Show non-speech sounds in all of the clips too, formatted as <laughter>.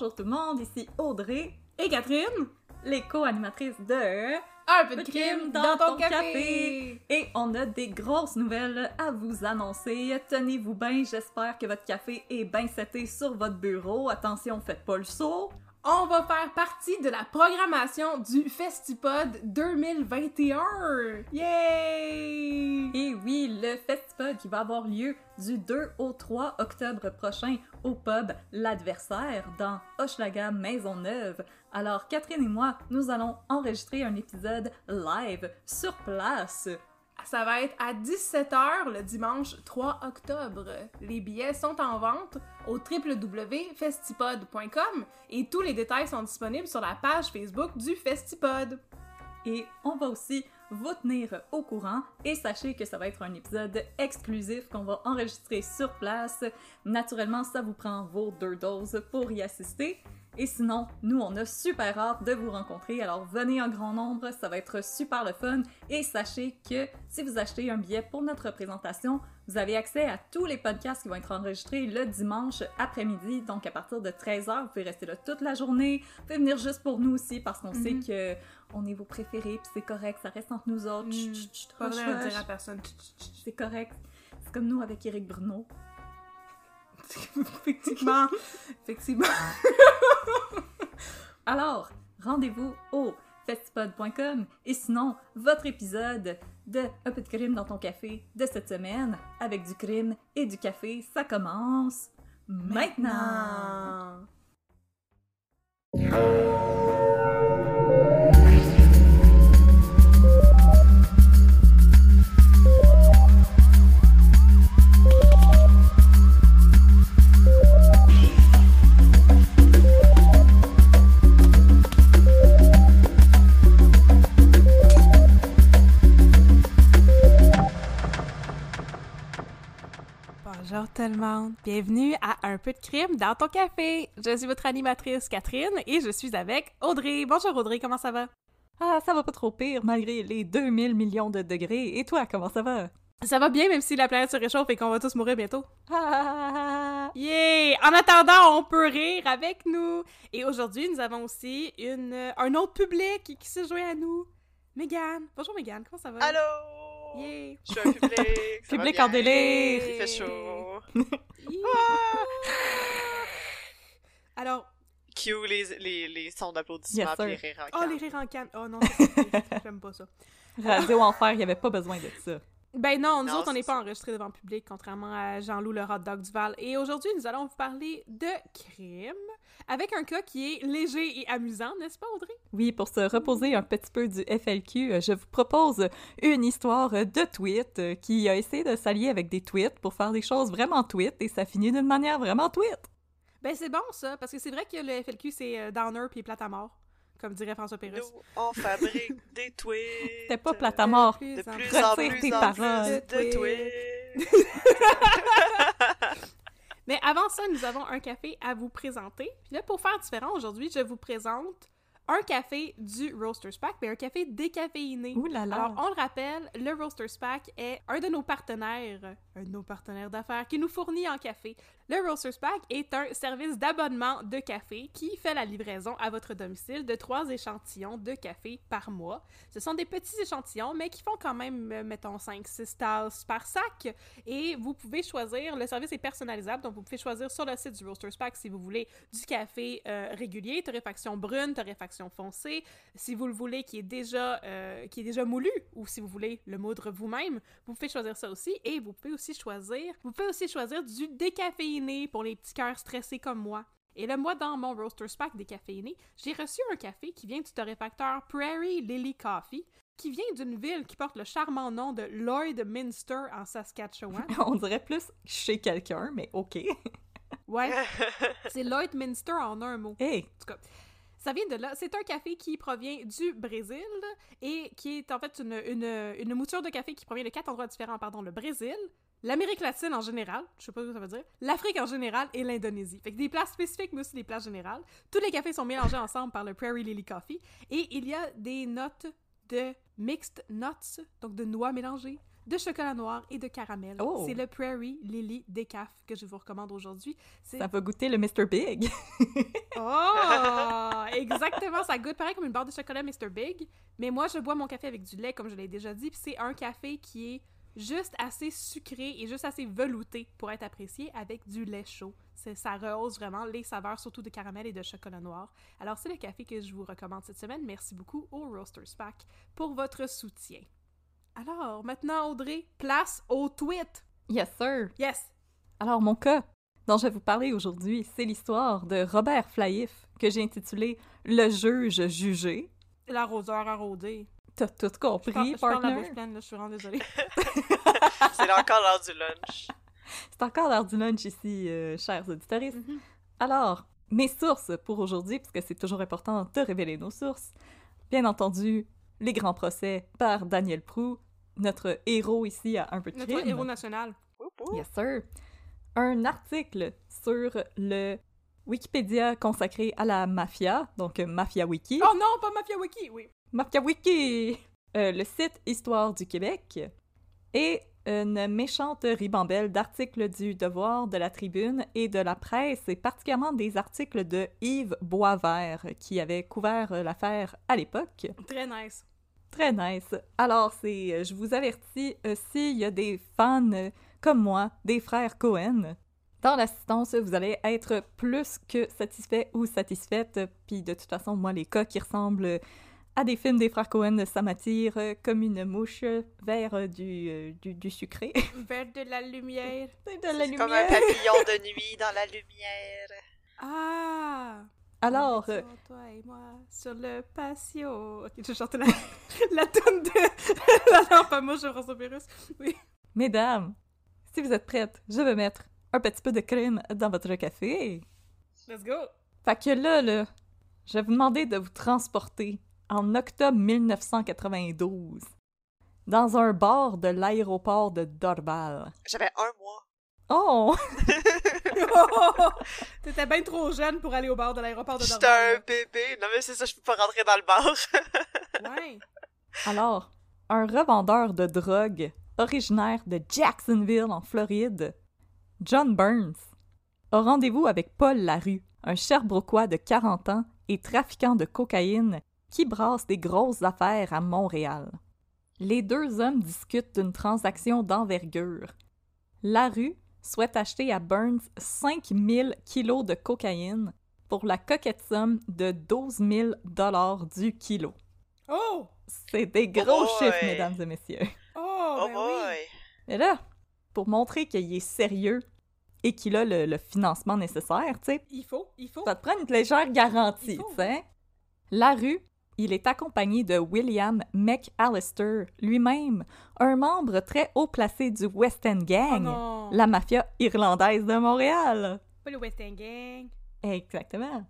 Bonjour tout le monde, ici Audrey et Catherine, les co-animatrices de Un peu de crime dans ton café. Et on a des grosses nouvelles à vous annoncer. Tenez-vous bien, j'espère que votre café est bien seté sur votre bureau. Attention, faites pas le saut. On va faire partie de la programmation du Festipod 2021. Yay! Et oui, le Festipod qui va avoir lieu du 2 au 3 octobre prochain au pub L'Adversaire dans Hochelaga Maisonneuve. Alors Catherine et moi, nous allons enregistrer un épisode live sur place. Ça va être à 17h le dimanche 3 octobre. Les billets sont en vente au www.festipod.com et tous les détails sont disponibles sur la page Facebook du Festipod. Et on va aussi vous tenir au courant et sachez que ça va être un épisode exclusif qu'on va enregistrer sur place. Naturellement, ça vous prend vos deux doses pour y assister. Et sinon, nous, on a super hâte de vous rencontrer. Alors, venez en grand nombre, ça va être super le fun. Et sachez que si vous achetez un billet pour notre présentation, vous avez accès à tous les podcasts qui vont être enregistrés le dimanche après-midi. Donc, à partir de 13h, vous pouvez rester là toute la journée. Vous pouvez venir juste pour nous aussi parce qu'on sait que on est vos préférés, puis c'est correct, ça reste entre nous autres. Chut, chut, chut, Pas dire à personne. C'est correct. C'est comme nous avec Eric Bruno. Effectivement. Effectivement. <laughs> Alors, rendez-vous au festipod.com et sinon, votre épisode de Un peu de crime dans ton café de cette semaine avec du crime et du café, ça commence maintenant. Bonjour tout le monde. Bienvenue à Un peu de crime dans ton café. Je suis votre animatrice Catherine et je suis avec Audrey. Bonjour Audrey, comment ça va? Ah, ça va pas trop pire malgré les 2000 millions de degrés. Et toi, comment ça va? Ça va bien même si la planète se réchauffe et qu'on va tous mourir bientôt. Ah, Yay! En attendant, on peut rire avec nous. Et aujourd'hui, nous avons aussi une, un autre public qui, qui se joint à nous. Mégane. Bonjour Mégane, comment ça va? Allô? Je suis un public. ça va Public bien? en délire. Il fait chaud. Yay. <laughs> Alors, Cue les, les, les sons d'applaudissements Yes, puis les rires en oh canne. les rires en canne. Oh non, j'aime pas ça. <laughs> Radio Enfer, il n'y avait pas besoin de ça. Ben non, nous Non, autres, on n'est pas enregistrés devant le public, contrairement à Jean-Loup le hot dog Duval. Et aujourd'hui, nous allons vous parler de crime, avec un cas qui est léger et amusant, n'est-ce pas, Audrey? Oui, pour se reposer un petit peu du FLQ, euh, je vous propose une histoire de tweet euh, qui a essayé de s'allier avec des tweets pour faire des choses vraiment tweet et ça finit d'une manière vraiment tweet. Ben c'est bon, ça, parce que c'est vrai que le FLQ, c'est euh, downer puis plate à mort, comme dirait François Pérusse. Nous, on fabrique <laughs> des tweets. C'était pas plate à mort. De plus plus. en Retire plus tes en paroles. plus de tweets. <laughs> Mais avant ça, nous avons un café à vous présenter. Puis là, pour faire différent, aujourd'hui, je vous présente un café du Roasters Pack, mais un café décaféiné. Ouh là là. Alors, on le rappelle, le Roasters Pack est un de nos partenaires, un de nos partenaires d'affaires qui nous fournit en café. Le Roasters Pack est un service d'abonnement de café qui fait la livraison à votre domicile de trois échantillons de café par mois. Ce sont des petits échantillons, mais qui font quand même, euh, mettons, 5-6 tasses par sac. Et vous pouvez choisir, le service est personnalisable, donc vous pouvez choisir sur le site du Roasters Pack si vous voulez du café euh, régulier, torréfaction brune, torréfaction foncée, si vous le voulez qui est déjà, euh, qui est déjà moulu, ou si vous voulez le moudre vous-même, vous pouvez choisir ça aussi. Et vous pouvez aussi choisir, vous pouvez aussi choisir du décaféiné pour les petits cœurs stressés comme moi. Et là, moi, dans mon Roasters Pack décaféiné, j'ai reçu un café qui vient du torréfacteur Prairie Lily Coffee, qui vient d'une ville qui porte le charmant nom de Lloydminster en Saskatchewan. <laughs> On dirait plus chez quelqu'un, mais OK. <laughs> Ouais, c'est Lloydminster en un mot. Hey, En tout cas, ça vient de là. C'est un café qui provient du Brésil et qui est en fait une, une, une mouture de café qui provient de quatre endroits différents. Pardon, le Brésil, l'Amérique latine en général, je sais pas ce que ça veut dire, l'Afrique en général et l'Indonésie. Fait que des places spécifiques, mais aussi des places générales. Tous les cafés sont mélangés ensemble par le Prairie Lily Coffee et il y a des notes de mixed nuts, donc de noix mélangées, de chocolat noir et de caramel. Oh. C'est le Prairie Lily Decaf que je vous recommande aujourd'hui. Ça va goûter le Mr. Big. <laughs> Oh! Exactement, ça goûte pareil comme une barre de chocolat Mr. Big, mais moi je bois mon café avec du lait comme je l'ai déjà dit, puis c'est un café qui est juste assez sucré et juste assez velouté pour être apprécié avec du lait chaud. Ça rehausse vraiment les saveurs, surtout de caramel et de chocolat noir. Alors c'est le café que je vous recommande cette semaine. Merci beaucoup au Roasters Pack pour votre soutien. Alors, maintenant Audrey, place au tweet. yes, sir. Yes! Alors, mon cas dont je vais vous parler aujourd'hui, c'est l'histoire de Robert Flaïf, que j'ai intitulé Le juge jugé. L'arroseur arrosé. T'as tout Je parle, compris, je parle la partner? bouche pleine, là, je suis vraiment désolée. <laughs> C'est encore l'heure du lunch. <laughs> C'est encore l'heure du lunch ici, euh, chers auditeurs. Mhm. Alors, mes sources pour aujourd'hui, puisque c'est toujours important de révéler nos sources. Bien entendu, les grands procès par Daniel Prou, notre héros ici à un peu de Notre crime. héros national. Yes, sir. Un article sur le Wikipédia consacré à la mafia, donc euh, Mafia Wiki. Oh non, pas Mafia Wiki, oui. Mafia Wiki! Euh, le site Histoire du Québec et une méchante ribambelle d'articles du Devoir, de la Tribune et de la presse, et particulièrement des articles de Yves Boisvert, qui avait couvert l'affaire à l'époque. Très nice. Très nice. Alors, c'est, je vous avertis, euh, s'il y a des fans euh, comme moi, des frères Cohen, dans l'assistance, vous allez être plus que satisfait ou satisfaite. Puis de toute façon, moi, les cas qui ressemblent à des films des frères Cohen, ça m'attire euh, comme une mouche vers euh, du, euh, du, du sucré. <laughs> Vers de la lumière. <laughs> De la comme un papillon de <laughs> nuit dans la lumière. Ah! Alors, euh, Sur toi et moi, sur le patio. Ok, je chante la, la toune de la lampe à mouche de François Pérus. Oui. mesdames, si vous êtes prêtes, je vais mettre un petit peu de crème dans votre café. Let's go! Fait que là, là, je vais vous demander de vous transporter en octobre 1992 dans un bar de l'aéroport de Dorval. J'avais un mois. Oh! <laughs> <laughs> T'étais bien trop jeune pour aller au bar de l'aéroport de J'étais un Dorval. bébé. Non, mais c'est ça, je peux pas rentrer dans le bar. <laughs> Ouais. Alors, un revendeur de drogue originaire de Jacksonville, en Floride, John Burns, a rendez-vous avec Paul Larue, un Sherbrookeois de 40 ans et trafiquant de cocaïne qui brasse des grosses affaires à Montréal. Les deux hommes discutent d'une transaction d'envergure. Larue souhaite acheter à Burns 5000 kilos de cocaïne pour la coquette somme de 12 000 dollars du kilo. Oh! C'est des gros boy. chiffres, mesdames et messieurs. Oh, Oh ben boy. oui! Mais là, pour montrer qu'il est sérieux et qu'il a le, le financement nécessaire, tu sais, Il faut, il faut. ça te prend une légère garantie, tu sais. La rue, il est accompagné de William McAllister, lui-même, un membre très haut placé du West End Oh Gang, non! la mafia irlandaise de Montréal. Pas le West End Gang. Exactement.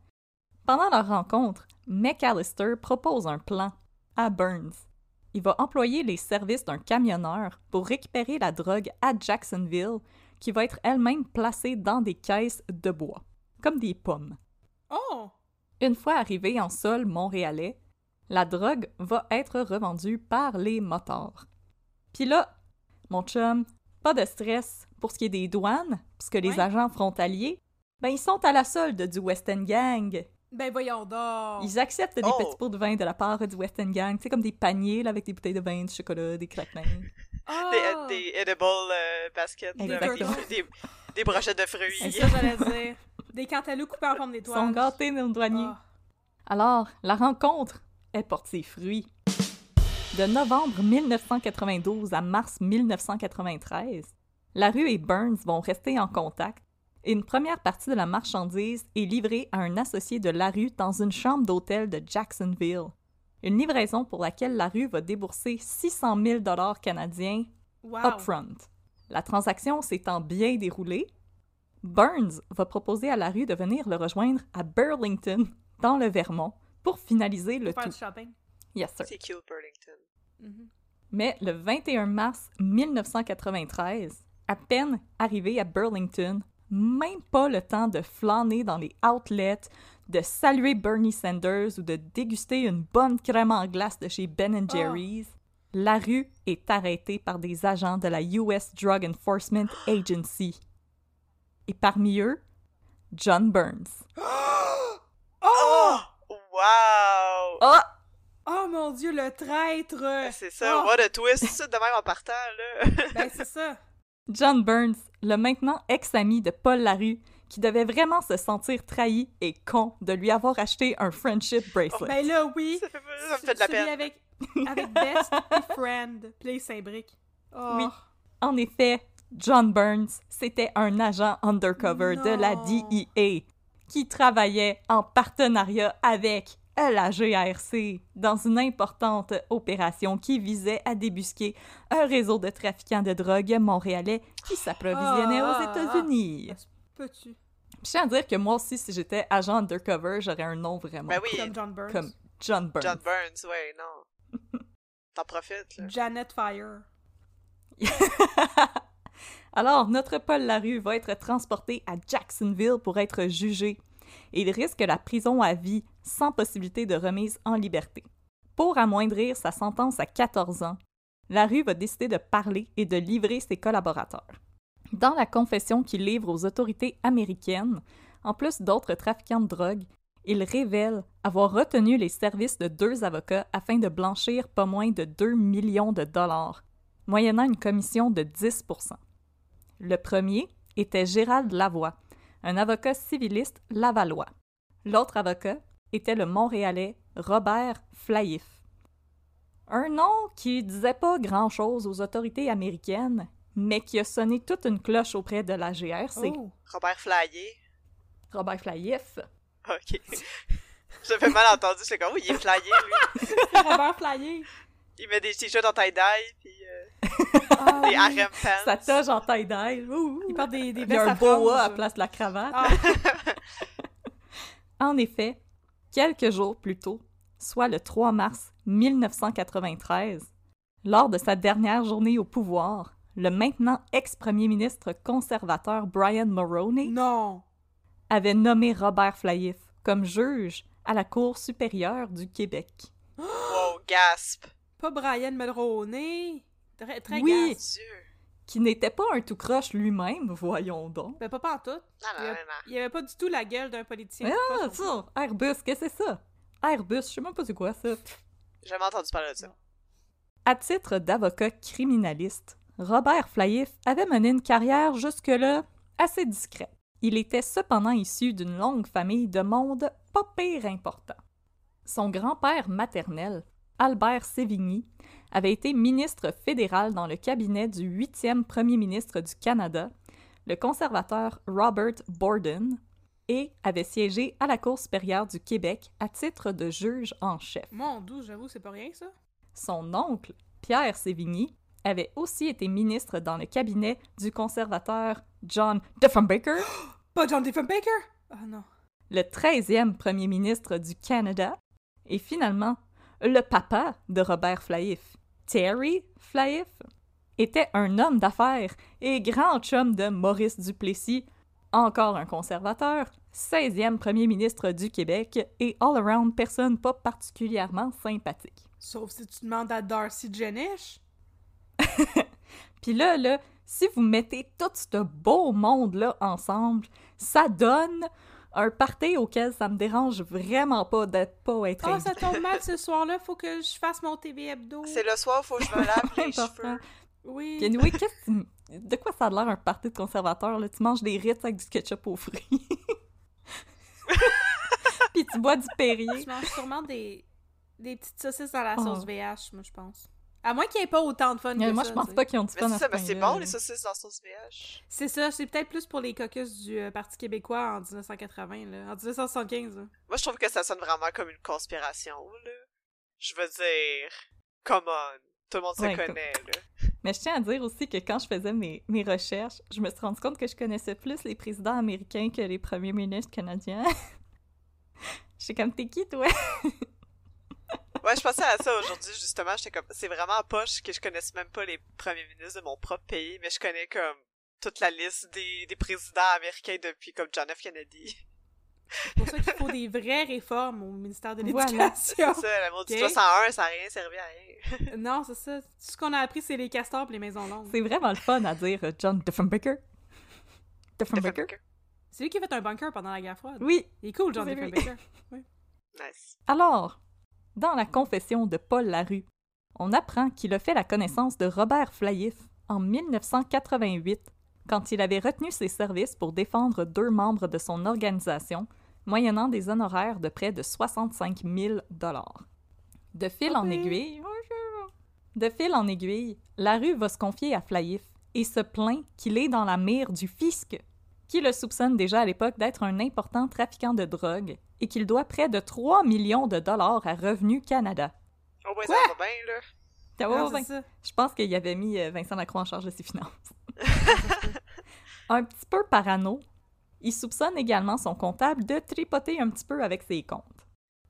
Pendant leur rencontre, McAllister propose un plan à Burns. Il va employer les services d'un camionneur pour récupérer la drogue à Jacksonville, qui va être elle-même placée dans des caisses de bois, comme des pommes. Oh! Une fois arrivé en sol montréalais, la drogue va être revendue par les motards. Puis là, mon chum, pas de stress pour ce qui est des douanes, puisque les agents frontaliers, ben ils sont à la solde du West End Gang. Ben voyons donc. Ils acceptent des Oh. petits pots de vin de la part du West End Gang, sais, comme des paniers là, avec des bouteilles de vin, du chocolat, des craquelins. Ah! <laughs> Des, des edible euh, baskets, des, des, des brochettes de C'est fruits. ça, j'allais dire. Des cantaloupes coupés en forme Ils d'étoile. sont gâtés, nos douaniers. Ah. Alors, la rencontre, elle porte ses fruits. De novembre 1992 à mars 1993, la rue et Burns vont rester en contact et une première partie de la marchandise est livrée à un associé de la rue dans une chambre d'hôtel de Jacksonville. Une livraison pour laquelle la rue va débourser 600 000 dollars canadiens Wow. upfront. La transaction s'étant bien déroulée, Burns va proposer à la rue de venir le rejoindre à Burlington, dans le Vermont, pour finaliser le Faire tout. du shopping? Yes, sir. C'est cute, Burlington? Mhm. Mais le 21 mars 1993, à peine arrivé à Burlington, même pas le temps de flâner dans les outlets, de saluer Bernie Sanders ou de déguster une bonne crème en glace de chez Ben Jerry's, la rue est arrêtée par des agents de la US Drug Enforcement <gasps> Agency. Et parmi eux, John Burns. <gasps> Oh! Wow! Ah! Oh mon dieu, le traître! C'est ça, Oh, what a twist, ça, de même en partant, là. <laughs> Ben c'est ça. John Burns, le maintenant ex-ami de Paul Larue, qui devait vraiment se sentir trahi et con de lui avoir acheté un friendship bracelet. Ben là, oui. ça, fait, ça me fait de la peine. avec, <laughs> avec Best et Friend. Il s'imbrique. Oh. Oui. En effet, John Burns, c'était un agent undercover de la. DEA qui travaillait en partenariat avec la GRC dans une importante opération qui visait à débusquer un réseau de trafiquants de drogue montréalais qui s'approvisionnait Ah. aux États-Unis. Peux-tu? Je tiens à dire que moi aussi, si j'étais agent undercover, j'aurais un nom vraiment Ben oui. Comme John Burns. comme John Burns. John Burns, ouais, non. <laughs> T'en profites, là. Janet Fire. <laughs> Alors, notre Paul Larue va être transporté à Jacksonville pour être jugé. Il risque la prison à vie sans possibilité de remise en liberté. Pour amoindrir sa sentence à 14 ans, Larue va décider de parler et de livrer ses collaborateurs. Dans la confession qu'il livre aux autorités américaines, en plus d'autres trafiquants de drogue, il révèle avoir retenu les services de deux avocats afin de blanchir pas moins de 2 millions de dollars, moyennant une commission de 10 Le premier était Gérald Lavoie, un avocat civiliste lavallois. L'autre avocat était le Montréalais Robert Flaïf. Un nom qui disait pas grand-chose aux autorités américaines, mais qui a sonné toute une cloche auprès de la GRC. Oh. Robert Flyer. Robert Flaïf. Ok. <laughs> J'avais mal entendu, c'est comme, oui, il est flyé, lui. <laughs> Robert Flyer. Il met des t-shirts en tie-dye, puis euh, Ah, <laughs> des harem pants. Sa toge en. Ouh. Il porte des, des Il y a vestes un à boa à place de la cravate. Ah. En effet, quelques jours plus tôt, soit le 3 mars 1993, lors de sa dernière journée au pouvoir, le maintenant ex-premier ministre conservateur Brian Mulroney Non. avait nommé Robert Flaïf comme juge à la Cour supérieure du Québec. Wow, gasp. Pas Brian Mulroney. Très, très Oui. Qui n'était pas un tout croche lui-même, voyons donc. Ben, pas pantoute. Non, Il non, y non, a- non. Il avait pas du tout la gueule d'un politicien. Ah, ça! Airbus, qu'est-ce que c'est ça? Airbus, je sais même pas c'est quoi ça. J'ai jamais entendu parler de ça. À titre d'avocat criminaliste, Robert Flaïf avait mené une carrière jusque-là assez discrète. Il était cependant issu d'une longue famille de monde pas pire important. Son grand-père maternel, Albert Sévigny, avait été ministre fédéral dans le cabinet du huitième premier ministre du Canada, le conservateur Robert Borden, et avait siégé à la Cour supérieure du Québec à titre de juge en chef. Mon doux, j'avoue, c'est pas rien, ça. Son oncle, Pierre Sévigny, avait aussi été ministre dans le cabinet du conservateur John Diefenbaker, <gasps> Pas John Diefenbaker? Ah non. le 13e premier ministre du Canada, et finalement le papa de Robert Flaïf, Terry Flaïf, était un homme d'affaires et grand chum de Maurice Duplessis, encore un conservateur, 16e premier ministre du Québec et all-around personne pas particulièrement sympathique. Sauf si tu demandes à Darcy Jenish. <laughs> Puis là, là, si vous mettez tout ce beau monde-là ensemble, ça donne un party auquel ça me dérange vraiment pas d'être pas être Oh, invité. ça tombe mal ce soir-là, faut que je fasse mon TV hebdo. C'est le soir, faut que je me lave <laughs> les Important. cheveux. Oui. Puis anyway, tu- De quoi ça a l'air un party de conservateur, là? Tu manges des Ritz avec du ketchup aux fruits. <laughs> Puis tu bois du Perrier. Je mange sûrement des, des petites saucisses dans la Oh. sauce VH, moi, je pense. À moins qu'il n'y ait pas autant de fun que Euh, moi, ça, je pense pas qu'ils ont du Mais fun c'est mais c'est point-là, bon, les saucisses dans sauce VH. C'est ça, c'est peut-être plus pour les caucus du euh, Parti québécois en 1980, là. En 1975, là. Moi, je trouve que ça sonne vraiment comme une conspiration, là. Je veux dire, come on. Tout le monde se Ouais, connaît, là. Mais je tiens à dire aussi que quand je faisais mes, mes recherches, je me suis rendu compte que je connaissais plus les présidents américains que les premiers ministres canadiens. <laughs> J'étais comme, t'es qui, toi? <laughs> Ouais, je pensais à ça aujourd'hui, justement. J'étais comme, c'est vraiment poche que je connaisse même pas les premiers ministres de mon propre pays, mais je connais comme toute la liste des, des présidents américains depuis comme John F. Kennedy. C'est pour ça qu'il faut des vraies réformes au ministère de Voilà. l'Éducation. C'est ça, la maudite Ok. loi 101, ça a rien servi à rien. <laughs> non, c'est ça. Tout ce qu'on a appris, c'est les castors et les maisons longues. C'est vraiment le fun à dire euh, John Diffenbaker. Diffenbaker? C'est lui qui a fait un bunker pendant la guerre froide. Oui. Il est cool, John. Diffenbaker. <laughs> Nice. Alors, dans la confession de Paul Larue, on apprend qu'il a fait la connaissance de Robert Flaïf en 1988, quand il avait retenu ses services pour défendre deux membres de son organisation, moyennant des honoraires de près de 65 000 De fil en aiguille, de fil en aiguille, Larue va se confier à Flaïf et se plaint qu'il est dans la mire du fisc, qui le soupçonne déjà à l'époque d'être un important trafiquant de drogue et qu'il doit près de 3 millions de dollars à Revenu Canada. Au moins, Quoi? ça va bien, là. Non, ouais, ouais. c'est ça. Je pense qu'il avait mis euh, Vincent Lacroix en charge de ses finances. <laughs> un petit peu parano, il soupçonne également son comptable de tripoter un petit peu avec ses comptes.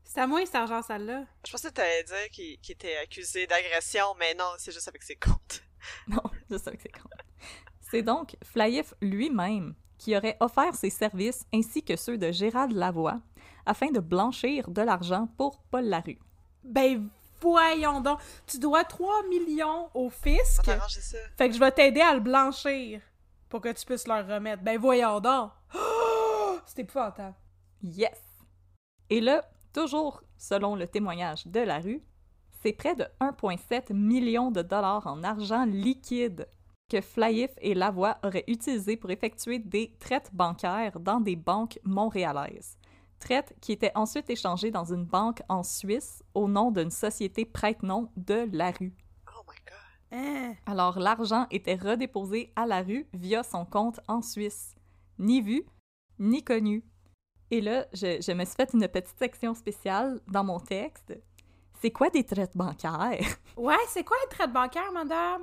C'est à moi, cet argent sale-là. Je pensais que t'allais dire qu'il qu'il était accusé d'agression, mais non, c'est juste avec ses comptes. <laughs> Non, sais que c'est con. C'est donc Flaïf lui-même qui aurait offert ses services ainsi que ceux de Gérald Lavoie afin de blanchir de l'argent pour Paul Larue. Ben, voyons donc. Tu dois 3 millions au fisc. t'arranger ça. Fait que je vais t'aider à le blanchir pour que tu puisses leur remettre. Ben, voyons donc. Oh, c'est épouvantable. Yes! Et là, toujours selon le témoignage de la rue, c'est près de 1,7 million de dollars en argent liquide que Flaïf et Lavoie auraient utilisé pour effectuer des traites bancaires dans des banques montréalaises. Traites qui étaient ensuite échangées dans une banque en Suisse au nom d'une société prête-nom de la rue. Oh my god. Hein? Alors l'argent était redéposé à la rue via son compte en Suisse. Ni vu, ni connu. Et là, je, je me suis fait une petite section spéciale dans mon texte. C'est quoi des traites bancaires? <laughs> Ouais, c'est quoi une traite bancaire, madame?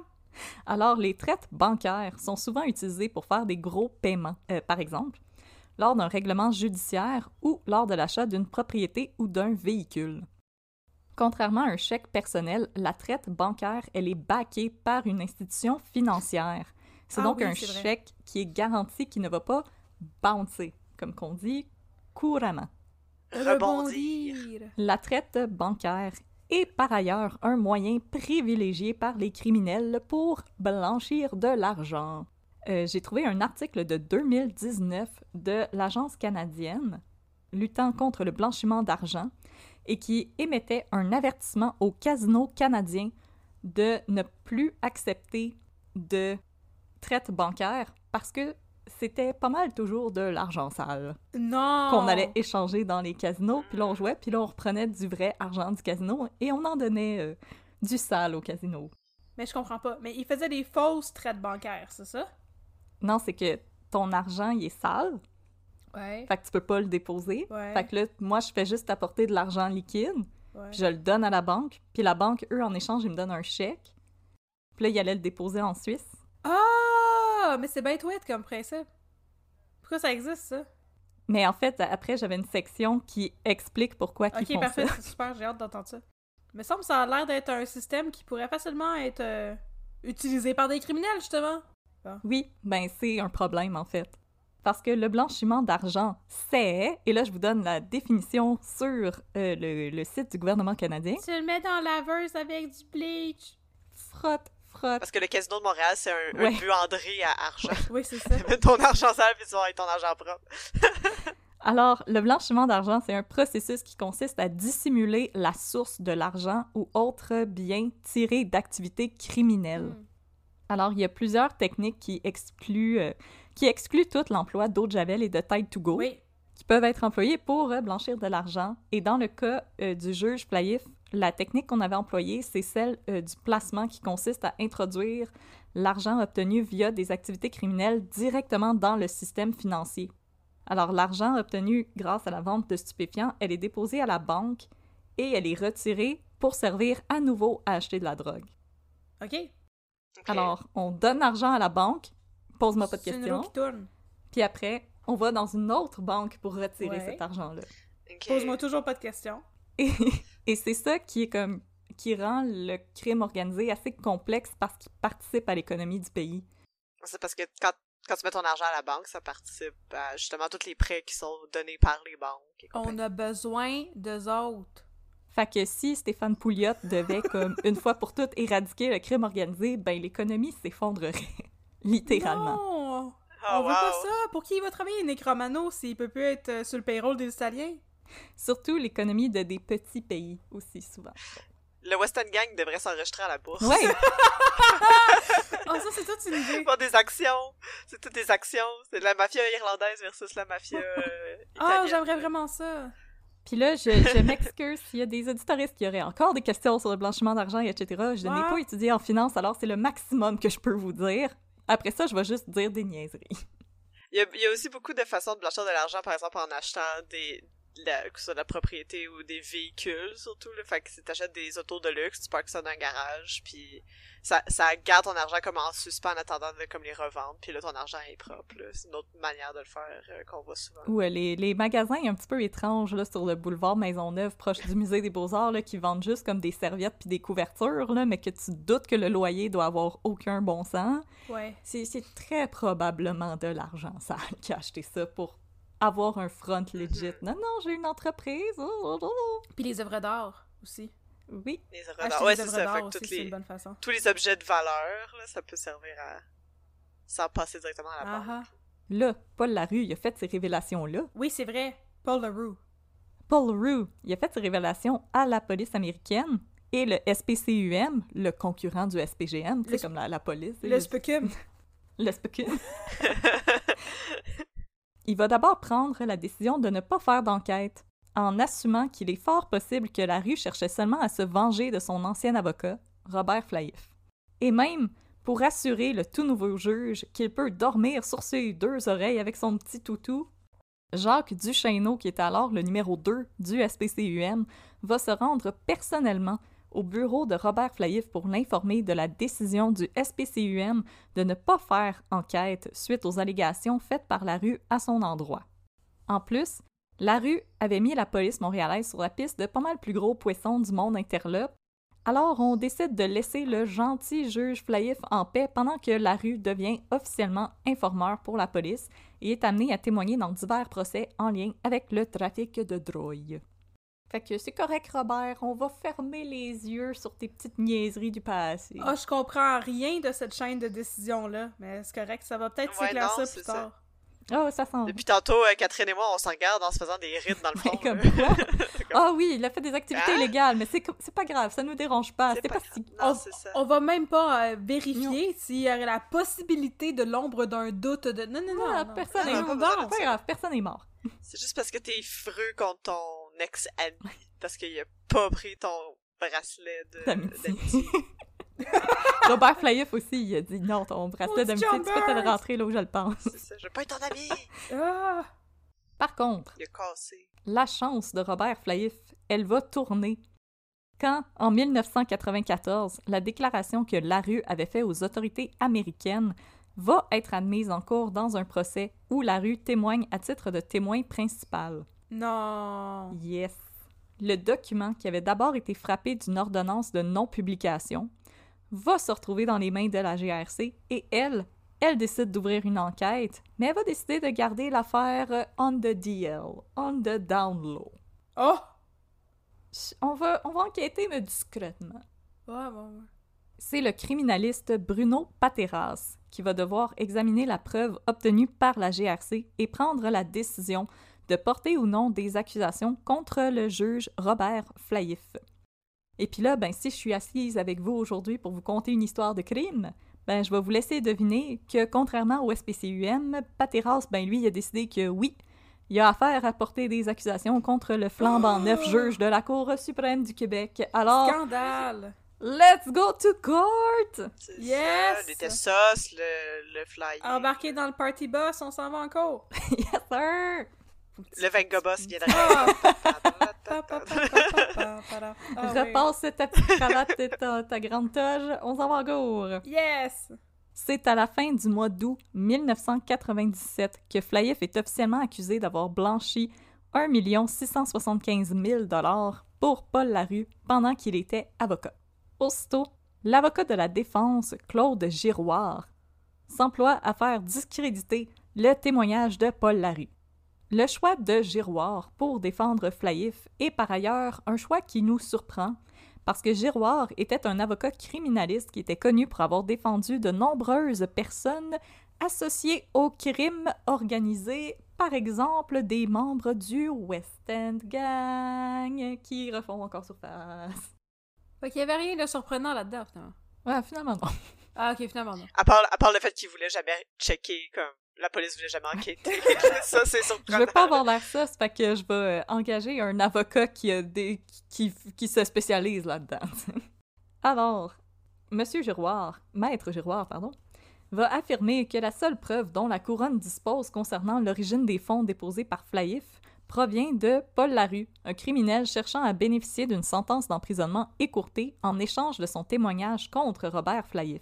Alors, les traites bancaires sont souvent utilisées pour faire des gros paiements. Euh, par exemple, lors d'un règlement judiciaire ou lors de l'achat d'une propriété ou d'un véhicule. Contrairement à un chèque personnel, la traite bancaire, elle est backée par une institution financière. C'est Ah donc oui, un chèque qui est garanti, qui ne va pas bouncer, comme qu'on dit couramment. Rebondir. La traite bancaire est par ailleurs un moyen privilégié par les criminels pour blanchir de l'argent. Euh, J'ai trouvé un article de 2019 de l'Agence canadienne luttant contre le blanchiment d'argent et qui émettait un avertissement aux casinos canadiens de ne plus accepter de traite bancaire parce que c'était pas mal toujours de l'argent sale Non! qu'on allait échanger dans les casinos, puis là on jouait, puis là on reprenait du vrai argent du casino et on en donnait euh, du sale au casino. Mais je comprends pas. Mais il faisait des fausses traites bancaires, c'est ça? Non, c'est que ton argent il est sale, Ouais. fait que tu peux pas le déposer. Ouais. Fait que là, moi je fais juste apporter de l'argent liquide, ouais. puis je le donne à la banque, puis la banque, eux, en échange, ils me donnent un chèque. Puis là, ils allaient le déposer en Suisse. Ah! Mais c'est bête ouais comme principe. Pourquoi ça existe, ça? Mais en fait, après, j'avais une section qui explique pourquoi ils Ok, font parfait, ça. c'est super, j'ai hâte d'entendre ça. Mais ça me ça a l'air d'être un système qui pourrait facilement être euh, utilisé par des criminels, justement. Oui, ben c'est un problème en fait. Parce que le blanchiment d'argent, c'est, et là je vous donne la définition sur euh, le, le site du gouvernement canadien, Tu le mets dans la laveuse avec du bleach. frotte, frotte. Parce que le casino de Montréal, c'est un, Ouais. un buanderie à argent. Oui, c'est ça. <laughs> Mets ton argent sale puis tu vas avoir ton argent propre. <laughs> Alors, le blanchiment d'argent, c'est un processus qui consiste à dissimuler la source de l'argent ou autres biens tirés d'activités criminelles. Hmm. Alors, il y a plusieurs techniques qui excluent, euh, qui excluent tout l'emploi d'eau de javel et de Tide to go Oui. qui peuvent être employés pour euh, blanchir de l'argent. Et dans le cas euh, du juge Plaïf, la technique qu'on avait employée, c'est celle euh, du placement qui consiste à introduire l'argent obtenu via des activités criminelles directement dans le système financier. Alors, l'argent obtenu grâce à la vente de stupéfiants, elle est déposée à la banque et elle est retirée pour servir à nouveau à acheter de la drogue. OK. Alors, on donne l'argent à la banque, pose-moi pas de questions, roue qui tourne. puis après, on va dans une autre banque pour retirer Ouais. cet argent-là. Pose-moi toujours pas de questions. <laughs> Et, et c'est ça qui est comme qui rend le crime organisé assez complexe parce qu'il participe à l'économie du pays. C'est parce que quand, quand tu mets ton argent à la banque, ça participe à justement tous les prêts qui sont donnés par les banques. On a besoin d'eux autres. Fait que si Stéphane Pouliot devait comme <laughs> une fois pour toutes éradiquer le crime organisé, ben l'économie s'effondrerait <laughs> littéralement. Non! Oh, On veut pas wow. ça! Pour qui il va travailler, Necromano, s'il peut plus être euh, sur le payroll des Italiens? Surtout l'économie de des petits pays aussi souvent. Le West End Gang devrait s'enregistrer à la bourse. Ouais, <laughs> Oh, ça, c'est toute une idée! Pas des actions. C'est toutes des actions. C'est de la mafia irlandaise versus la mafia euh, Ah, italienne. j'aimerais vraiment ça! Puis là, je, je m'excuse s'il y a des auditoristes qui auraient encore des questions sur le blanchiment d'argent, etc. Je n'ai pas étudié en finance, alors c'est le maximum que je peux vous dire. Après ça, je vais juste dire des niaiseries. Il y, a, il y a aussi beaucoup de façons de blanchir de l'argent, par exemple en achetant des la, que ce soit de la propriété ou des véhicules surtout. Là. Fait que si t'achètes des autos de luxe, tu parques ça dans un garage, puis ça, ça garde ton argent comme en suspens en attendant de comme les revendre, puis là ton argent est propre. là. C'est une autre manière de le faire euh, qu'on voit souvent. Ou euh, les, les magasins un petit peu étranges là, sur le boulevard Maisonneuve, proche du musée des Beaux-Arts, là, qui vendent juste comme des serviettes puis des couvertures, là, mais que tu doutes que le loyer doit avoir aucun bon sens. Ouais. C'est c'est très probablement de l'argent sale qui a acheté ça pour avoir un front legit. Non, non, j'ai une entreprise. oh, oh, oh. Puis les œuvres d'art aussi. Oui. Les œuvres Acheter d'art. Ouais, des c'est œuvres ça. d'art Fait que aussi, toutes c'est une les, bonne façon. tous les objets de valeur, là, ça peut servir à s'en passer directement à la banque. ah. Là, Paul Larue, il a fait ces révélations-là. Oui, c'est vrai. Paul LaRue. Paul Rue, il a fait ses révélations à la police américaine et le SPCUM, le concurrent du SPGM, Le c'est comme la, la police. Le specum. <laughs> Le SPCUM. <laughs> il va d'abord prendre la décision de ne pas faire d'enquête, en assumant qu'il est fort possible que la rue cherchait seulement à se venger de son ancien avocat, Robert Flaïf. Et même pour assurer le tout nouveau juge qu'il peut dormir sur ses deux oreilles avec son petit toutou, Jacques Duchesneau, qui est alors le numéro 2 du SPCUM, va se rendre personnellement au bureau de Robert Flaïf pour l'informer de la décision du SPCUM de ne pas faire enquête suite aux allégations faites par la rue à son endroit. En plus, la rue avait mis la police montréalaise sur la piste de pas mal plus gros poissons du monde interlope, alors on décide de laisser le gentil juge Flaïf en paix pendant que la rue devient officiellement informeur pour la police et est amené à témoigner dans divers procès en lien avec le trafic de drogue. Fait que c'est correct, Robert, on va fermer les yeux sur tes petites niaiseries du passé. Ah, je comprends rien de cette chaîne de décision-là, mais c'est correct, ça va peut-être Ouais, s'éclaircir non, plus c'est ça. Oh, ça sent. Depuis tantôt, euh, Catherine et moi, on s'en regarde en se faisant des rides dans le <laughs> front. Comme quoi? <laughs> Ah oui, il a fait des activités Hein? illégales, mais c'est pas grave, ça nous dérange pas. c'est pas, si. Non, On- c'est ça. On va même pas euh, vérifier s'il y aurait la possibilité de l'ombre d'un doute de... Non, non, non. Ah, non. personne n'est mort. pas grave, personne n'est mort. <laughs> C'est juste parce que t'es freux contre ton ex-ami. Parce qu'il a pas pris ton bracelet de- D'amitié. <laughs> Robert Flaïf aussi, il a dit non, ton bracelet Oh, d'amitié, tu peux te le rentrer là où je le pense. C'est ça. Je veux pas être ton ami. Ah! Par contre, Il a cassé. la chance de Robert Flaïf, elle va tourner. Quand, en 1994, la déclaration que Larue avait faite aux autorités américaines va être admise en cours dans un procès où Larue témoigne à titre de témoin principal. Non. Yes. Le document qui avait d'abord été frappé d'une ordonnance de non-publication va se retrouver dans les mains de la GRC et elle, elle décide d'ouvrir une enquête, mais elle va décider de garder l'affaire euh, on the DL, on the down low. Oh! On va, on va enquêter, mais discrètement. Ouais, ouais, ouais. C'est le criminaliste Bruno Pateras qui va devoir examiner la preuve obtenue par la GRC et prendre la décision de porter ou non des accusations contre le juge Robert Flaïf. Et puis là, ben, si je suis assise avec vous aujourd'hui pour vous conter une histoire de crime, ben, je vais vous laisser deviner que, contrairement au SPCUM, Pateras, ben, lui, il a décidé que oui, il a affaire à porter des accusations contre le flambant neuf juge de la Cour suprême du Québec. Alors, Scandale! Let's go to court! Yes! ça, il était sauce, le, le fly. Embarqué dans le party bus, on s'en va encore! <laughs> yes, sir! Le Venga Boss vient <laughs> Repasse ta petite cravate et ta, ta grande toge, on s'en va en gour! Yes! C'est à la fin du mois d'août 1997 que Flaïf est officiellement accusé d'avoir blanchi 1 675 000 pour Paul Larue pendant qu'il était avocat. Aussitôt, l'avocat de la défense, Claude Giroir, s'emploie à faire discréditer le témoignage de Paul Larue. Le choix de Giroir pour défendre Flaïf est par ailleurs un choix qui nous surprend parce que Giroir était un avocat criminaliste qui était connu pour avoir défendu de nombreuses personnes associées au crime organisé, par exemple des membres du West End Gang qui refont encore surface. Fait qu'il y avait rien de surprenant là-dedans, finalement. Ouais, finalement non. Ah, ok, finalement, non. À part, à part le fait qu'il voulait jamais checker, comme, la police voulait jamais enquêter. <laughs> <laughs> ça, c'est Je surprenant. veux pas avoir l'air ça, c'est fait que je vais euh, engager un avocat qui, a des, qui, qui se spécialise là-dedans. Alors, Monsieur Giroir, Maître Giroir, pardon, va affirmer que la seule preuve dont la couronne dispose concernant l'origine des fonds déposés par Flaïf provient de Paul Larue, un criminel cherchant à bénéficier d'une sentence d'emprisonnement écourtée en échange de son témoignage contre Robert Flaïf.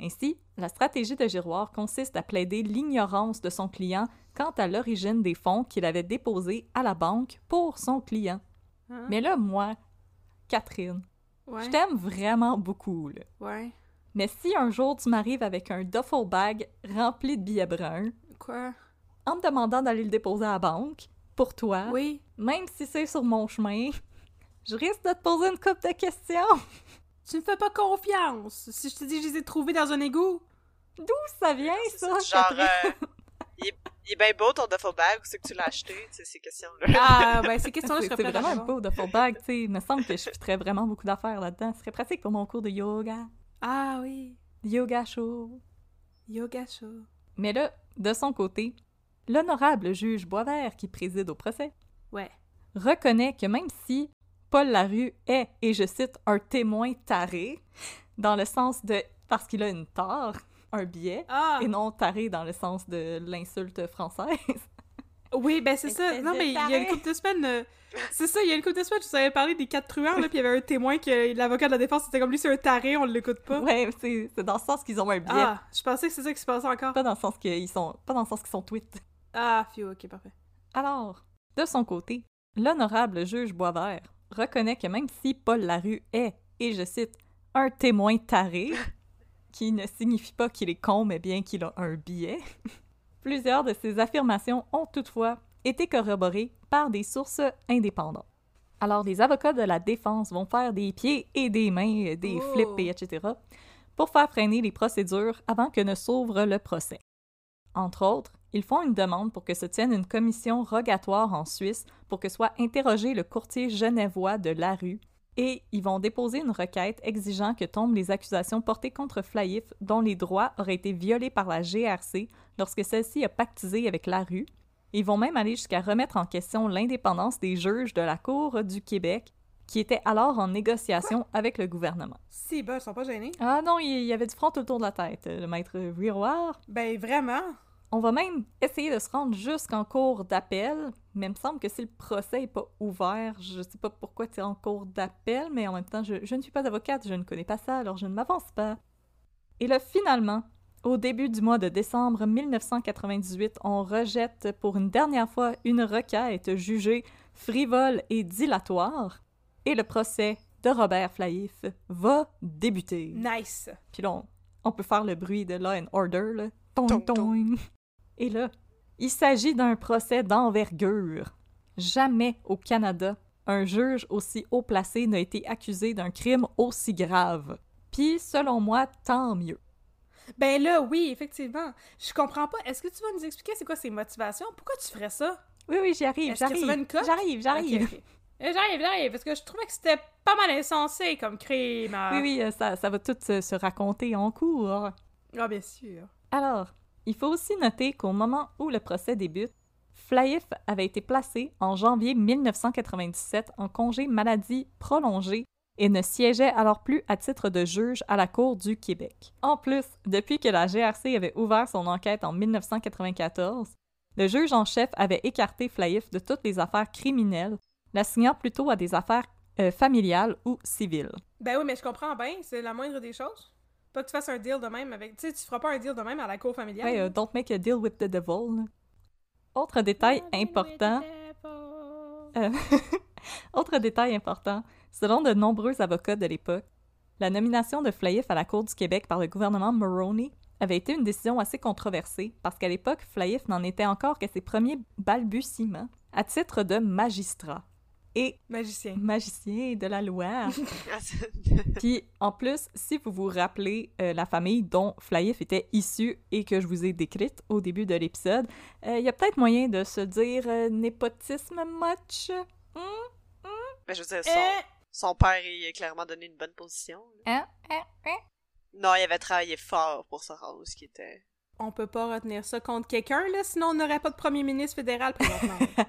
Ainsi, la stratégie de Giroir consiste à plaider l'ignorance de son client quant à l'origine des fonds qu'il avait déposés à la banque pour son client. Hein? Mais là, moi, Catherine, Ouais. je t'aime vraiment beaucoup, là. Ouais. Mais si un jour tu m'arrives avec un duffel bag rempli de billets bruns, Quoi? en me demandant d'aller le déposer à la banque, pour toi, Oui. même si c'est sur mon chemin, je risque de te poser une couple de questions. Tu me fais pas confiance. Si je te dis que je les ai trouvés dans un égout. D'où ça vient, ça, Genre, euh, <laughs> il, est, il est bien beau ton duffel bag, où c'est que tu l'as acheté, tu sais, ces questions-là. Ah, ben ces questions-là, je C'est serais vraiment beau duffel bag, tu sais. Il me semble que je ferais vraiment beaucoup d'affaires là-dedans. Ce serait pratique pour mon cours de yoga. Ah oui. Yoga show. Yoga show. Mais là, de son côté, l'honorable juge Boisvert, qui préside au procès, Ouais. reconnaît que même si Paul Larue est, et je cite, un témoin taré, dans le sens de parce qu'il a une tare, un biais, Ah! et non taré dans le sens de l'insulte française. <laughs> Oui, ben c'est ça. Non, mais il y a une couple de semaines. euh, c'est ça, il y a une couple de semaines, je vous avais parlé des quatre truands, là, puis il y avait un témoin que l'avocat de la défense était comme lui, c'est un taré, on l'écoute pas. Ouais, c'est dans le sens qu'ils ont un biais, Ah, je pensais que c'est ça qui se passait encore. pas dans le sens qu'ils sont, pas dans le sens qu'ils sont tweets. Ah, fiu, ok, parfait. Alors, de son côté, l'honorable juge Boisvert reconnaît que même si Paul Larue est, et je cite, un témoin taré, <laughs> qui ne signifie pas qu'il est con, mais bien qu'il a un biais, <laughs> plusieurs de ses affirmations ont toutefois été corroborées par des sources indépendantes. Alors, les avocats de la défense vont faire des pieds et des mains, des Oh. flips et etc., pour faire freiner les procédures avant que ne s'ouvre le procès. Entre autres, ils font une demande pour que se tienne une commission rogatoire en Suisse pour que soit interrogé le courtier genevois de Larue et ils vont déposer une requête exigeant que tombent les accusations portées contre Flaïf dont les droits auraient été violés par la GRC lorsque celle-ci a pactisé avec Larue. Ils vont même aller jusqu'à remettre en question l'indépendance des juges de la Cour du Québec qui étaient alors en négociation avec le gouvernement. Si, ben, ils sont pas gênés. Ah non, il y avait du front autour de la tête, le maître Viroir. Ben, vraiment? On va même essayer de se rendre jusqu'en cours d'appel, mais il me semble que si le procès n'est pas ouvert, je sais pas pourquoi tu es en cours d'appel, mais en même temps, je, je ne suis pas avocate, je ne connais pas ça, alors je ne m'avance pas. Et là, finalement, au début du mois de décembre 1998, on rejette pour une dernière fois une requête jugée frivole et dilatoire, et le procès de Robert Flaïf va débuter. Nice. Puis là, on, On peut faire le bruit de Law and Order, là. Tong. toing. Et là, il s'agit d'un procès d'envergure. Jamais au Canada, un juge aussi haut placé n'a été accusé d'un crime aussi grave. Puis, selon moi, tant mieux. Ben là, oui, effectivement. Je comprends pas. Est-ce que tu vas nous expliquer c'est quoi ses motivations? Pourquoi tu ferais ça? Oui, oui, j'y arrive, j'arrive. veux une cote? J'arrive, j'arrive. Ok, ok. Euh, J'arrive, j'arrive, parce que je trouvais que c'était pas mal insensé comme crime. euh. Oui, oui, euh, ça, ça va tout se, se raconter en cours. Ah, bien sûr. Alors, il faut aussi noter qu'au moment où le procès débute, Flaïf avait été placé en janvier 1997 en congé maladie prolongé et ne siégeait alors plus à titre de juge à la Cour du Québec. En plus, depuis que la GRC avait ouvert son enquête en 1994, le juge en chef avait écarté Flaïf de toutes les affaires criminelles, l'assignant plutôt à des affaires euh, familiales ou civiles. Ben oui, mais je comprends bien, c'est la moindre des choses. Pas que tu fasses un deal de même avec. Tu sais, tu feras pas un deal de même à la cour familiale. Ouais, euh, don't make a deal with the devil. Autre détail important. Euh, <laughs> Autre détail important, selon de nombreux avocats de l'époque, la nomination de Flaïf à la Cour du Québec par le gouvernement Mulroney avait été une décision assez controversée parce qu'à l'époque, Flaïf n'en était encore qu'à ses premiers balbutiements à titre de magistrat et Magicien. magicien de la loi. C'est- <laughs> <laughs> Puis en plus, si vous vous rappelez euh, la famille dont Flaïf était issu et que je vous ai décrite au début de l'épisode, euh, il y a peut-être moyen de se dire euh, népotisme much. Hmm? Mais je veux dire, son, Eh! son père, il a clairement donné une bonne position. Hein? Hein? Hein? Non, il avait travaillé fort pour se rendre où ce qui était. On peut pas retenir ça contre quelqu'un, là, sinon on n'aurait pas de premier ministre fédéral présentement. <laughs>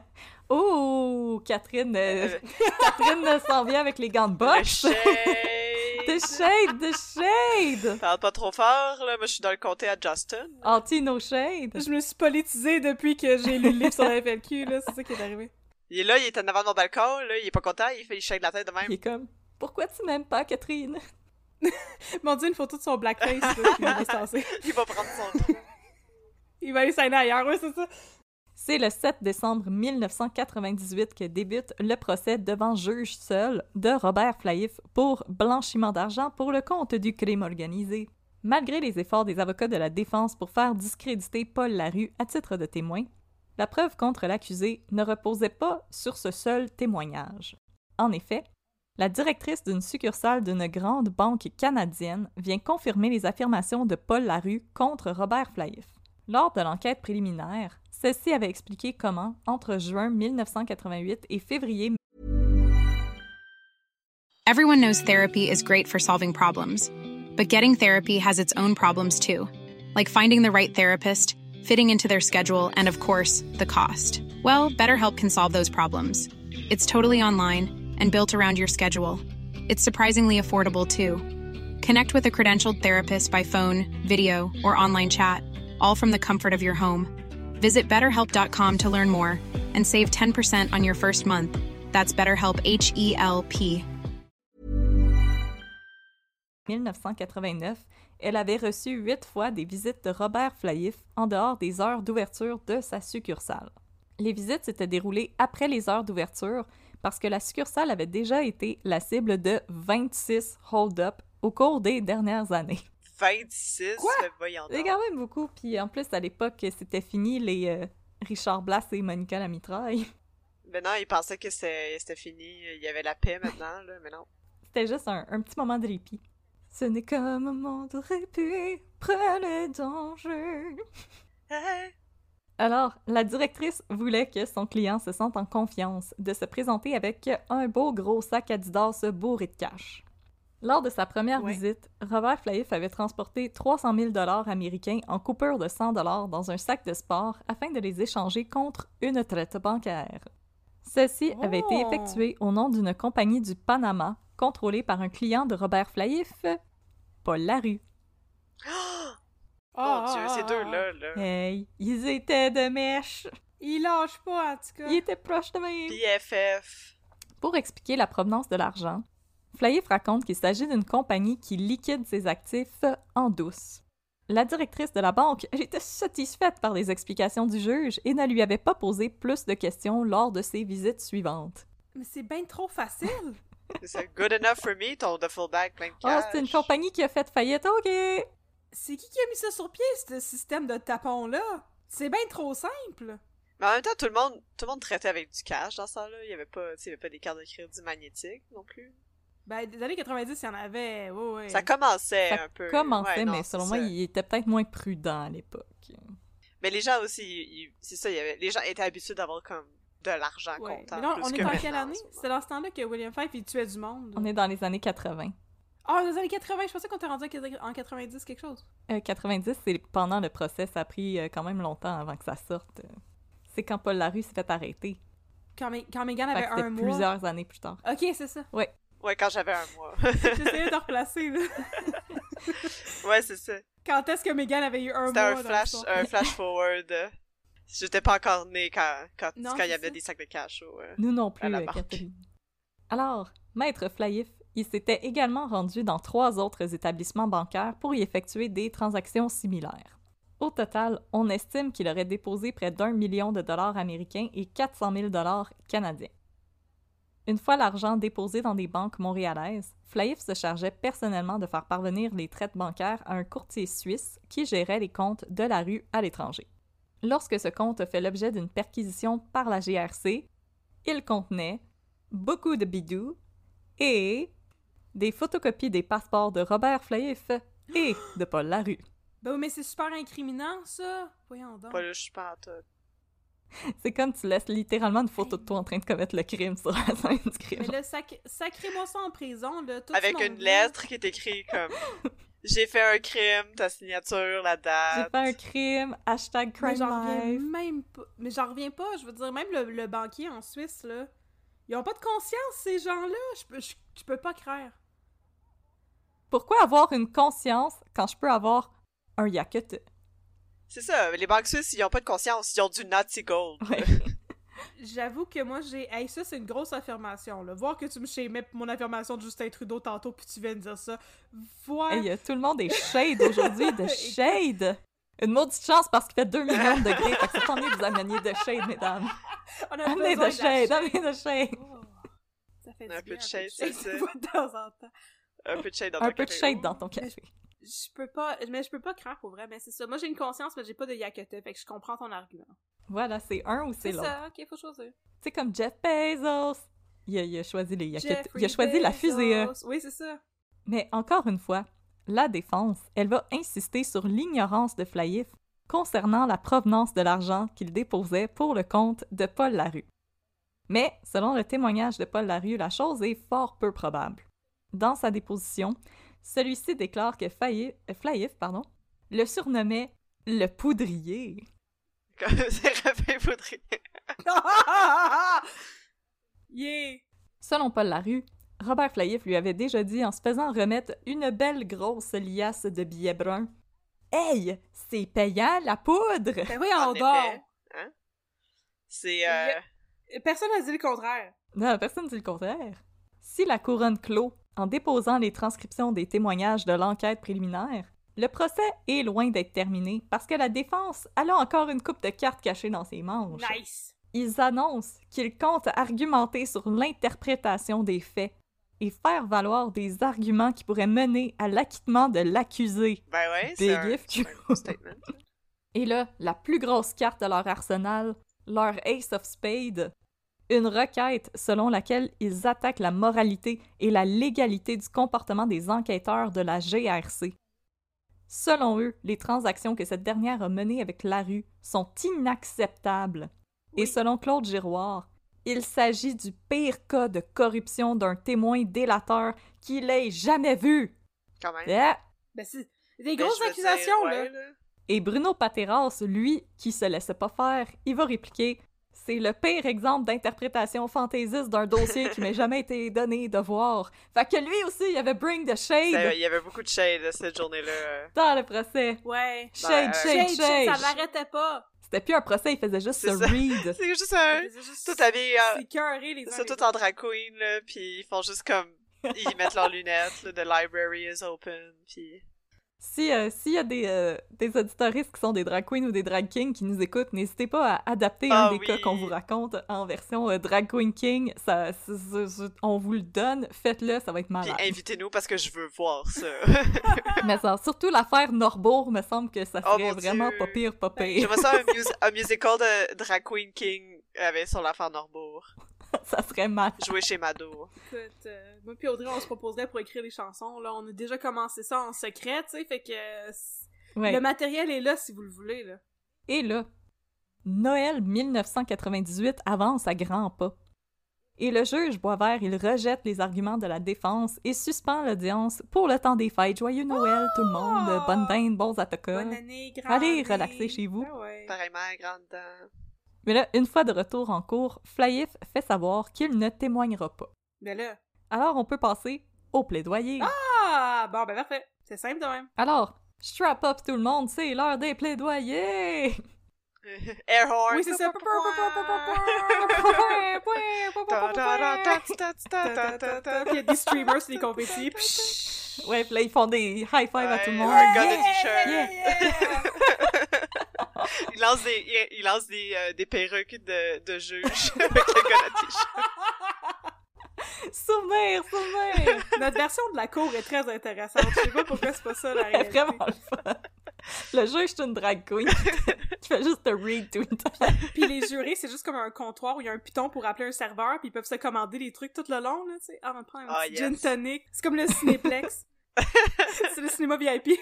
Oh, Catherine, euh, Euh, <laughs> Catherine s'en vient avec les gants de boxe. <laughs> The shade! shade, the shade. Parle pas trop fort, là. Moi, je suis dans le comté à Justin. Anti no shade. je me suis politisée depuis que j'ai lu le livre sur la FLQ, là, c'est ça qui est arrivé. Il est là, il est en avant de mon balcon, là. Il est pas content, il fait il shake la tête de même. Il est comme, pourquoi tu m'aimes pas, Catherine? <laughs> Mon dieu, une photo de son blackface, là. <laughs> Il va prendre son trou. <laughs> Il va aller signer ailleurs, ouais, c'est ça. C'est le 7 décembre 1998 que débute le procès devant juge seul de Robert Flaïf pour blanchiment d'argent pour le compte du crime organisé. Malgré les efforts des avocats de la défense pour faire discréditer Paul Larue à titre de témoin, la preuve contre l'accusé ne reposait pas sur ce seul témoignage. En effet, la directrice d'une succursale d'une grande banque canadienne vient confirmer les affirmations de Paul Larue contre Robert Flaïf. Lors de l'enquête préliminaire, celle-ci avait expliqué comment, entre juin 1988 et février Everyone knows therapy is great for solving problems, but getting therapy has its own problems too, like finding the right therapist, fitting into their schedule, and of course, the cost. Well, BetterHelp can solve those problems. It's totally online and built around your schedule. It's surprisingly affordable too. Connect with a credentialed therapist by phone, video, or online chat, all from the comfort of your home. Visit betterhelp.com to learn more and save 10% on your first month. That's BetterHelp H E L P. 1989, elle avait reçu huit fois des visites de Robert Flaïf en dehors des heures d'ouverture de sa succursale. Les visites s'étaient déroulées après les heures d'ouverture parce que la succursale avait déjà été la cible de 26 hold-up au cours des dernières années. 26, Quoi? C'est quand même beaucoup, puis en plus, à l'époque, c'était fini les euh, Richard Blas et Monica la mitraille. <laughs> Mais non, il pensait que c'était c'était fini, il y avait la paix maintenant, là, mais non. C'était juste un, un petit moment de répit. Ce n'est qu'un moment de répit, près les dangers. Alors, la directrice voulait que son client se sente en confiance de se présenter avec un beau gros sac Adidas bourré de cash. Lors de sa première Ouais. visite, Robert Flaïf avait transporté 300 000 dollars américains en coupure de 100 dollars dans un sac de sport afin de les échanger contre une traite bancaire. Celle-ci avait été Oh! effectuée au nom d'une compagnie du Panama contrôlée par un client de Robert Flaïf, Paul Larue. <gasps> <gasps> Mon Ah, dieu, ah, ces ah, deux-là, là. Hey, ils étaient de mèche! Il lâche pas, en tout cas. Ils étaient proches de même! BFF. Pour expliquer la provenance de l'argent, Flaïf raconte qu'il s'agit d'une compagnie qui liquide ses actifs en douce. La directrice de la banque était satisfaite par les explications du juge et ne lui avait pas posé plus de questions lors de ses visites suivantes. Mais c'est bien trop facile. <laughs> C'est good enough for me, ton duffel bag plein de cash. c'est une compagnie qui a fait faillite, ok! C'est qui qui a mis ça sur pied, ce système de tapons-là? C'est bien trop simple! Mais en même temps, tout le monde, tout le monde traitait avec du cash dans ça là. Il y avait pas, tu sais, il y avait pas des cartes de crédit magnétiques non plus. Ben, des années 90, il y en avait, ouais, ouais. Ça commençait Ça un peu. commençait, Ouais, non, mais selon moi, ça. il était peut-être moins prudent à l'époque. Mais les gens aussi, c'est ça, il y avait, les gens étaient habitués d'avoir comme de l'argent Ouais. comptant. Mais plus on est en quelle année? C'est dans ce temps-là que William Fife, il tuait du monde. On est dans les années 80. Ah, dans les années 80, je pensais qu'on était rendu en 90 quelque chose. Euh, 90, c'est pendant le procès. Ça a pris euh, quand même longtemps avant que ça sorte. Euh, C'est quand Paul Larue s'est fait arrêter. Quand, Me- quand Megan Fait avait que C'était un mois. plusieurs années plus tard. Ok, c'est ça. Ouais, quand j'avais un mois. <laughs> J'essayais de replacer, là. <laughs> ouais, c'est ça. Quand est-ce que Megan avait eu un C'était mois un dans flash, un flash forward. euh, J'étais pas encore née quand, quand, Non, quand il y avait ça. des sacs de cash au, euh, Nous non À plus, la euh. Catherine. Alors, Maître Flaïf, il s'était également rendu dans trois autres établissements bancaires pour y effectuer des transactions similaires. Au total, on estime qu'il aurait déposé près d'un million de dollars américains et 400 000 dollars canadiens. Une fois l'argent déposé dans des banques montréalaises, Flaïf se chargeait personnellement de faire parvenir les traites bancaires à un courtier suisse qui gérait les comptes de la rue à l'étranger. Lorsque ce compte fait l'objet d'une perquisition par la GRC, il contenait beaucoup de bidous et des photocopies des passeports de Robert Flaïf et de Paul Larue. Ben oui, mais c'est super incriminant, ça. Voyons donc. Pas là, je suis pas en tout. C'est comme tu laisses littéralement une photo de toi en train de commettre le crime sur la scène du crime. Mais là, sac... sacrez-moi ça en prison, là. Tout Avec une lettre qui est écrite comme <laughs> J'ai fait un crime, ta signature, la J'ai date. fait un crime, hashtag Mais crime j'en reviens même pas. Mais j'en reviens pas. Je veux dire, même le, le banquier en Suisse, là. Ils ont pas de conscience, ces gens-là. Je peux, je, je peux pas croire. Pourquoi avoir une conscience quand je peux avoir un yakut? C'est ça, les banques suisses, ils ont pas de conscience, ils ont du Nazi Gold. Ouais. <laughs> J'avoue que moi, j'ai. Hey, ça, c'est une grosse affirmation, là. Voir que tu me shamais pour mon affirmation de Justin Trudeau tantôt, puis tu viens de dire ça. Voir. Hey, euh, tout le monde est shade aujourd'hui, de <laughs> shade! Une maudite chance parce qu'il fait 2 millions de degrés, fait que c'est tant mieux que vous ameniez de shade, mesdames. <laughs> on a Amenez de shade, amenez de shade! Oh, ça fait Un du peu bien, de shade, c'est ça. de temps en temps. Un peu de shade dans Un ton peu de café. shade dans ton café. Je peux pas, mais je peux pas croire pour vrai, mais c'est ça. Moi, j'ai une conscience, mais j'ai pas de yakata, fait que je comprends ton argument. Voilà, c'est un ou c'est C'est l'autre. ça, ok, faut choisir. Sais, comme Jeff Bezos. Il a, il a choisi les. Jeffrey Il a choisi la fusée. Bezos. Oui, c'est ça. Mais encore une fois, la défense, elle va insister sur l'ignorance de Flaïf concernant la provenance de l'argent qu'il déposait pour le compte de Paul Larue. Mais, selon le témoignage de Paul Larue, la chose est fort peu probable. Dans sa déposition, celui-ci déclare que Faïf, euh, Flaïf pardon, le surnommait le poudrier. <laughs> Séraphin Poudrier. <laughs> yeah! Selon Paul Larue, Robert Flaïf lui avait déjà dit en se faisant remettre une belle grosse liasse de billets bruns Hey, c'est payant la poudre! Ben oui, En on dort! Hein? C'est, euh, Personne n'a dit le contraire. Non, personne dit le contraire. Si la couronne clôt en déposant les transcriptions des témoignages de l'enquête préliminaire, le procès est loin d'être terminé parce que la défense a encore une coupe de cartes cachée dans ses manches. Nice! Ils annoncent qu'ils comptent argumenter sur l'interprétation des faits et faire valoir des arguments qui pourraient mener à l'acquittement de l'accusé. ben ouais, un, un <laughs> statement. Et là, la plus grosse carte de leur arsenal, leur Ace of Spades, une requête selon laquelle ils attaquent la moralité et la légalité du comportement des enquêteurs de la GRC. Selon eux, les transactions que cette dernière a menées avec Larue sont inacceptables. Et selon Claude Giroir, il s'agit du pire cas de corruption d'un témoin délateur qu'il ait jamais vu. Quand même. Ah! Ben c'est des Ben, grosses accusations, dire, ouais, là. Et Bruno Pateras, lui, qui se laisse pas faire, il va répliquer C'est le pire exemple d'interprétation fantaisiste d'un dossier qui m'ait jamais été donné de voir. Fait que lui aussi, il avait bring the shade Il y avait beaucoup de shade cette journée-là. dans le procès. Ouais. Shade, euh, shade, Shade, shade. ça l'arrêtait pas. C'était plus un procès, il faisait juste se read. <laughs> C'est juste un... Juste- Tout habillé en... C'est écœuré, les C'est tout en drag queen, là, pis ils font juste comme... Ils mettent leurs lunettes, là, The library is open, pis... Si euh, s'il y a des, euh, des auditoristes qui sont des drag queens ou des drag kings qui nous écoutent, n'hésitez pas à adapter Ah un des oui. cas qu'on vous raconte en version euh, drag queen king. Ça, on vous le donne, faites-le, ça va être malade. invitez-nous parce que je veux voir ça. <laughs> Mais ça, surtout l'affaire Norbourg, me semble que ça Oh serait vraiment Dieu. pas pire, pas pire. J'aimerais ça un, <laughs> mus- un musical de Drag Queen King avec sur l'affaire Norbourg. <laughs> ça serait mal. Joué chez Mado. Écoute, euh, moi puis Audrey, on se proposerait pour écrire des chansons. Là, on a déjà commencé ça en secret, tu sais, fait que euh, Ouais. le matériel est là si vous le voulez, là. Et là, Noël 1998 avance à grands pas. Et le juge Boisvert, il rejette les arguments de la défense et suspend l'audience pour le temps des fêtes. Joyeux Noël, tout le monde! Bonne dinde, bons attaquants! Bonne année, grande Allez, année. relaxez chez vous. Ah ouais. Pareillement, grande dame. Mais là, une fois de retour en cours, Flyif fait savoir qu'il ne témoignera pas. Mais là. Alors on peut passer au plaidoyer. Ah! Bon, ben parfait. C'est simple de même. Alors, strap up tout le monde, c'est l'heure des plaidoyers! Air horn. Oui, c'est ça. Il y a des streamers sur les compétitions. ouais, puis là, ils font des high five à tout le monde. Un gars de t-shirt. <laughs> Il lance des, il, il lance des, euh, des perruques de, de juge <laughs> avec le gars de t-shirt. Souvenir! Notre version de la cour est très intéressante. Je sais pas pourquoi c'est pas ça la <laughs> C'est réalité. vraiment le fun. Le juge, c'est une drag queen qui fait juste te read tout le temps. Puis les jurés, c'est juste comme un comptoir où il y a un piton pour appeler un serveur, puis ils peuvent se commander des trucs tout le long, là, tu sais. Ah, on va prendre un Ah, petit yes. gin tonic. C'est comme le cinéplex. c'est le cinéma VIP.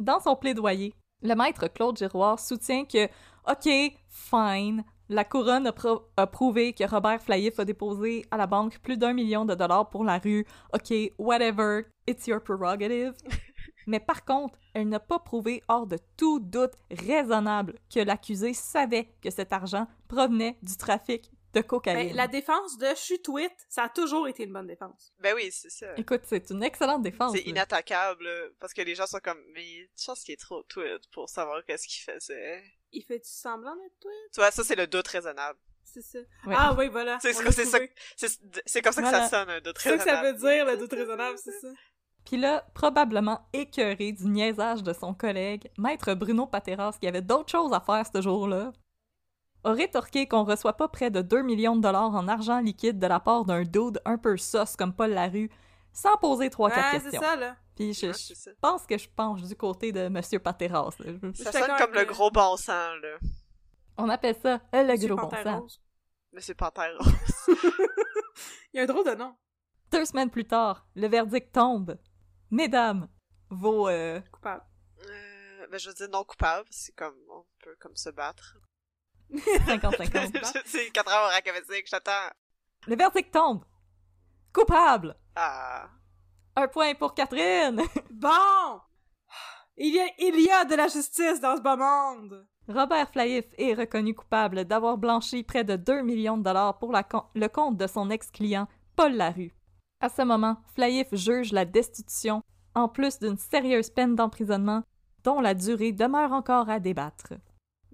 Dans son plaidoyer, le maître Claude Giroir soutient que, OK, fine, la couronne a, pro- a prouvé que Robert Flaïf a déposé à la banque plus d'un million de dollars pour la rue. OK, whatever, it's your prerogative. <laughs> Mais par contre, elle n'a pas prouvé hors de tout doute raisonnable que l'accusé savait que cet argent provenait du trafic de cocaïne. Ben, la défense de je suis tweet, ça a toujours été une bonne défense. Ben oui, c'est ça. Écoute, c'est une excellente défense. C'est inattaquable, parce que les gens sont comme, mais je pense qu'il est trop tweet pour savoir qu'est-ce qu'il faisait. Il fait-tu semblant d'être tweet? Tu vois, ça c'est le doute raisonnable. C'est ça. Ouais. Ah oui, voilà. C'est ça, comme ça que Voilà. ça sonne un doute C'est ça que ça raisonnable. veut dire, le doute raisonnable, c'est ça. Puis là, probablement écœuré du niaisage de son collègue, maître Bruno Pateras, qui avait d'autres choses à faire ce jour-là, a rétorqué qu'on reçoit pas près de 2 millions de dollars en argent liquide de la part d'un dude un peu sauce comme Paul Larue, sans poser trois quatre Ouais, c'est questions. ça, là. Puis je, Ouais, je c'est ça. pense que je penche du côté de Monsieur Pateras. là. Ça sonne comme le gros bon sens, là. On appelle ça euh, le Monsieur gros bon. Rose. Monsieur Panthère. <laughs> Il y a un drôle de nom. Deux semaines plus tard, le verdict tombe. Mesdames, vos... euh, Coupable. Euh, ben, je veux dire non coupable, c'est comme, on peut comme se battre. 50-50. c'est 4 heures à j'attends. le verdict tombe. Coupable. Ah. Un point pour Catherine. <laughs> Bon! Il y, a, il y a de la justice dans ce bas monde! Robert Flaïf est reconnu coupable d'avoir blanchi près de 2 millions de dollars pour la com- le compte de son ex-client, Paul Larue. À ce moment, Flaïf juge la destitution, en plus d'une sérieuse peine d'emprisonnement, dont la durée demeure encore à débattre.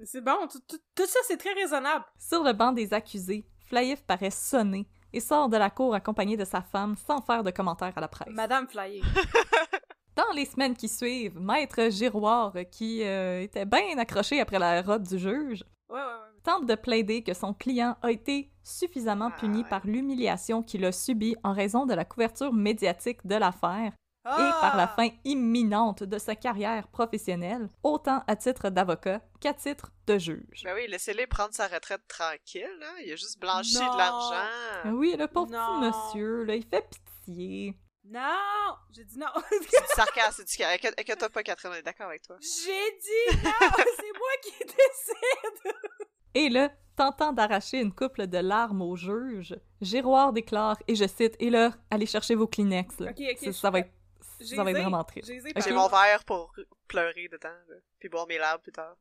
C'est bon, tout, ça c'est très raisonnable. Sur le banc des accusés, Flaïf paraît sonné et sort de la cour accompagné de sa femme sans faire de commentaires à la presse. Madame Flyer. <laughs> Dans les semaines qui suivent, Maître Giroir, qui euh, était bien accroché après la robe du juge, Ouais, ouais, ouais. tente de plaider que son client a été suffisamment Ah, puni par l'humiliation qu'il a subie en raison de la couverture médiatique de l'affaire et Ah! par la fin imminente de sa carrière professionnelle, autant à titre d'avocat qu'à titre de juge. Ben oui, laissez-les prendre sa retraite tranquille, là. Il a juste blanchi Non. de l'argent. Ah Oui, le pauvre Non. petit monsieur, là, il fait pitié. Non! J'ai dit non! C'est du sarcasme, c'est du inquiète- Inquiète-toi pas, Catherine, on est d'accord avec toi. J'ai dit non! <laughs> C'est moi qui décide! Et là, tentant d'arracher une couple de larmes au juge, Giroir déclare, et je cite, Et là, allez chercher vos Kleenex. Là. Ok, ok, ça, ça va être, Va être zé, vraiment triste. j'ai mon verre pour pleurer dedans, là. Puis boire mes larmes plus tard.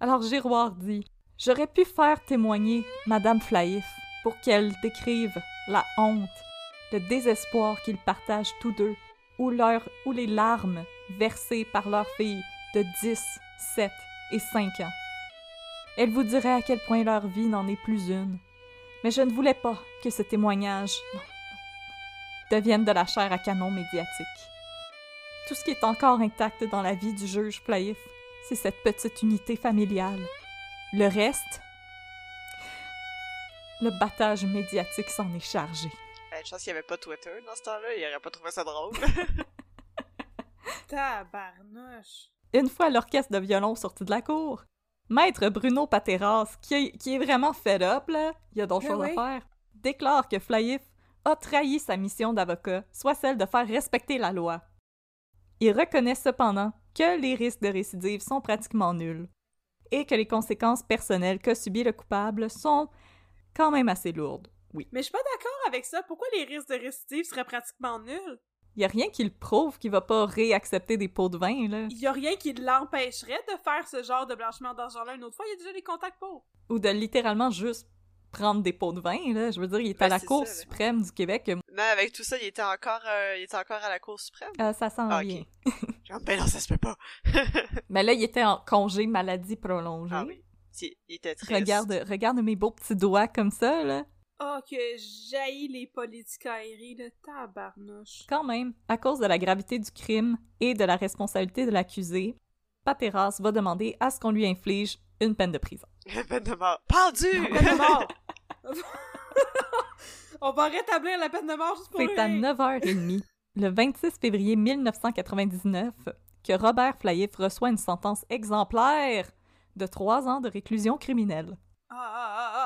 Alors Giroir dit J'aurais pu faire témoigner Madame Flaïf pour qu'elle décrive la honte, le désespoir qu'ils partagent tous deux, ou, leur, ou les larmes versées par leur fille de 10, 7 et 5 ans. Elle vous dirait à quel point leur vie n'en est plus une. Mais je ne voulais pas que ce témoignage, non, deviennent de la chair à canon médiatique. Tout ce qui est encore intact dans la vie du juge Flaïf, c'est cette petite unité familiale. Le reste, le battage médiatique s'en est chargé. Ben, je pense qu'il n'y avait pas Twitter dans ce temps-là, il aurait pas trouvé ça drôle. <laughs> Tabarnouche. Une fois l'orchestre de violon sorti de la cour, Maître Bruno Pateras, qui est, qui est vraiment fed up, là, il y a d'autres Eh choses oui. à faire, déclare que Flaïf a trahi sa mission d'avocat, soit celle de faire respecter la loi. Il reconnaît cependant que les risques de récidive sont pratiquement nuls et que les conséquences personnelles qu'a subi le coupable sont quand même assez lourdes. Oui. Mais je suis pas d'accord avec ça. Pourquoi les risques de récidive seraient pratiquement nuls? Il y a rien qui le prouve qu'il va pas réaccepter des pots de vin, là. Il y a rien qui l'empêcherait de faire ce genre de blanchiment d'argent-là une autre fois. Il y a déjà des contacts pour. Ou de littéralement juste prendre des pots de vin, là. Je veux dire, il est à la Cour ça, suprême du Québec. Mais avec tout ça, il était encore, euh, il était encore à la Cour suprême. Euh, ça s'en Ah, ok. vient. Genre, <laughs> ben non, ça se peut pas. <laughs> Mais là, il était en congé maladie prolongée. ah oui. Si, il était triste. Regarde, regarde mes beaux petits doigts comme ça, là. Oh, que jaillit les politicailleries, de tabarnouche. Quand même, à cause de la gravité du crime et de la responsabilité de l'accusé, Pateras va demander à ce qu'on lui inflige une peine de prison. <laughs> peine de mort. Pendu! Peine de mort! <laughs> On va rétablir la peine de mort juste pour C'est à lui. 9h30, le 26 février 1999, que Robert Flaïf reçoit une sentence exemplaire de trois ans de réclusion criminelle. Ah, ah, ah.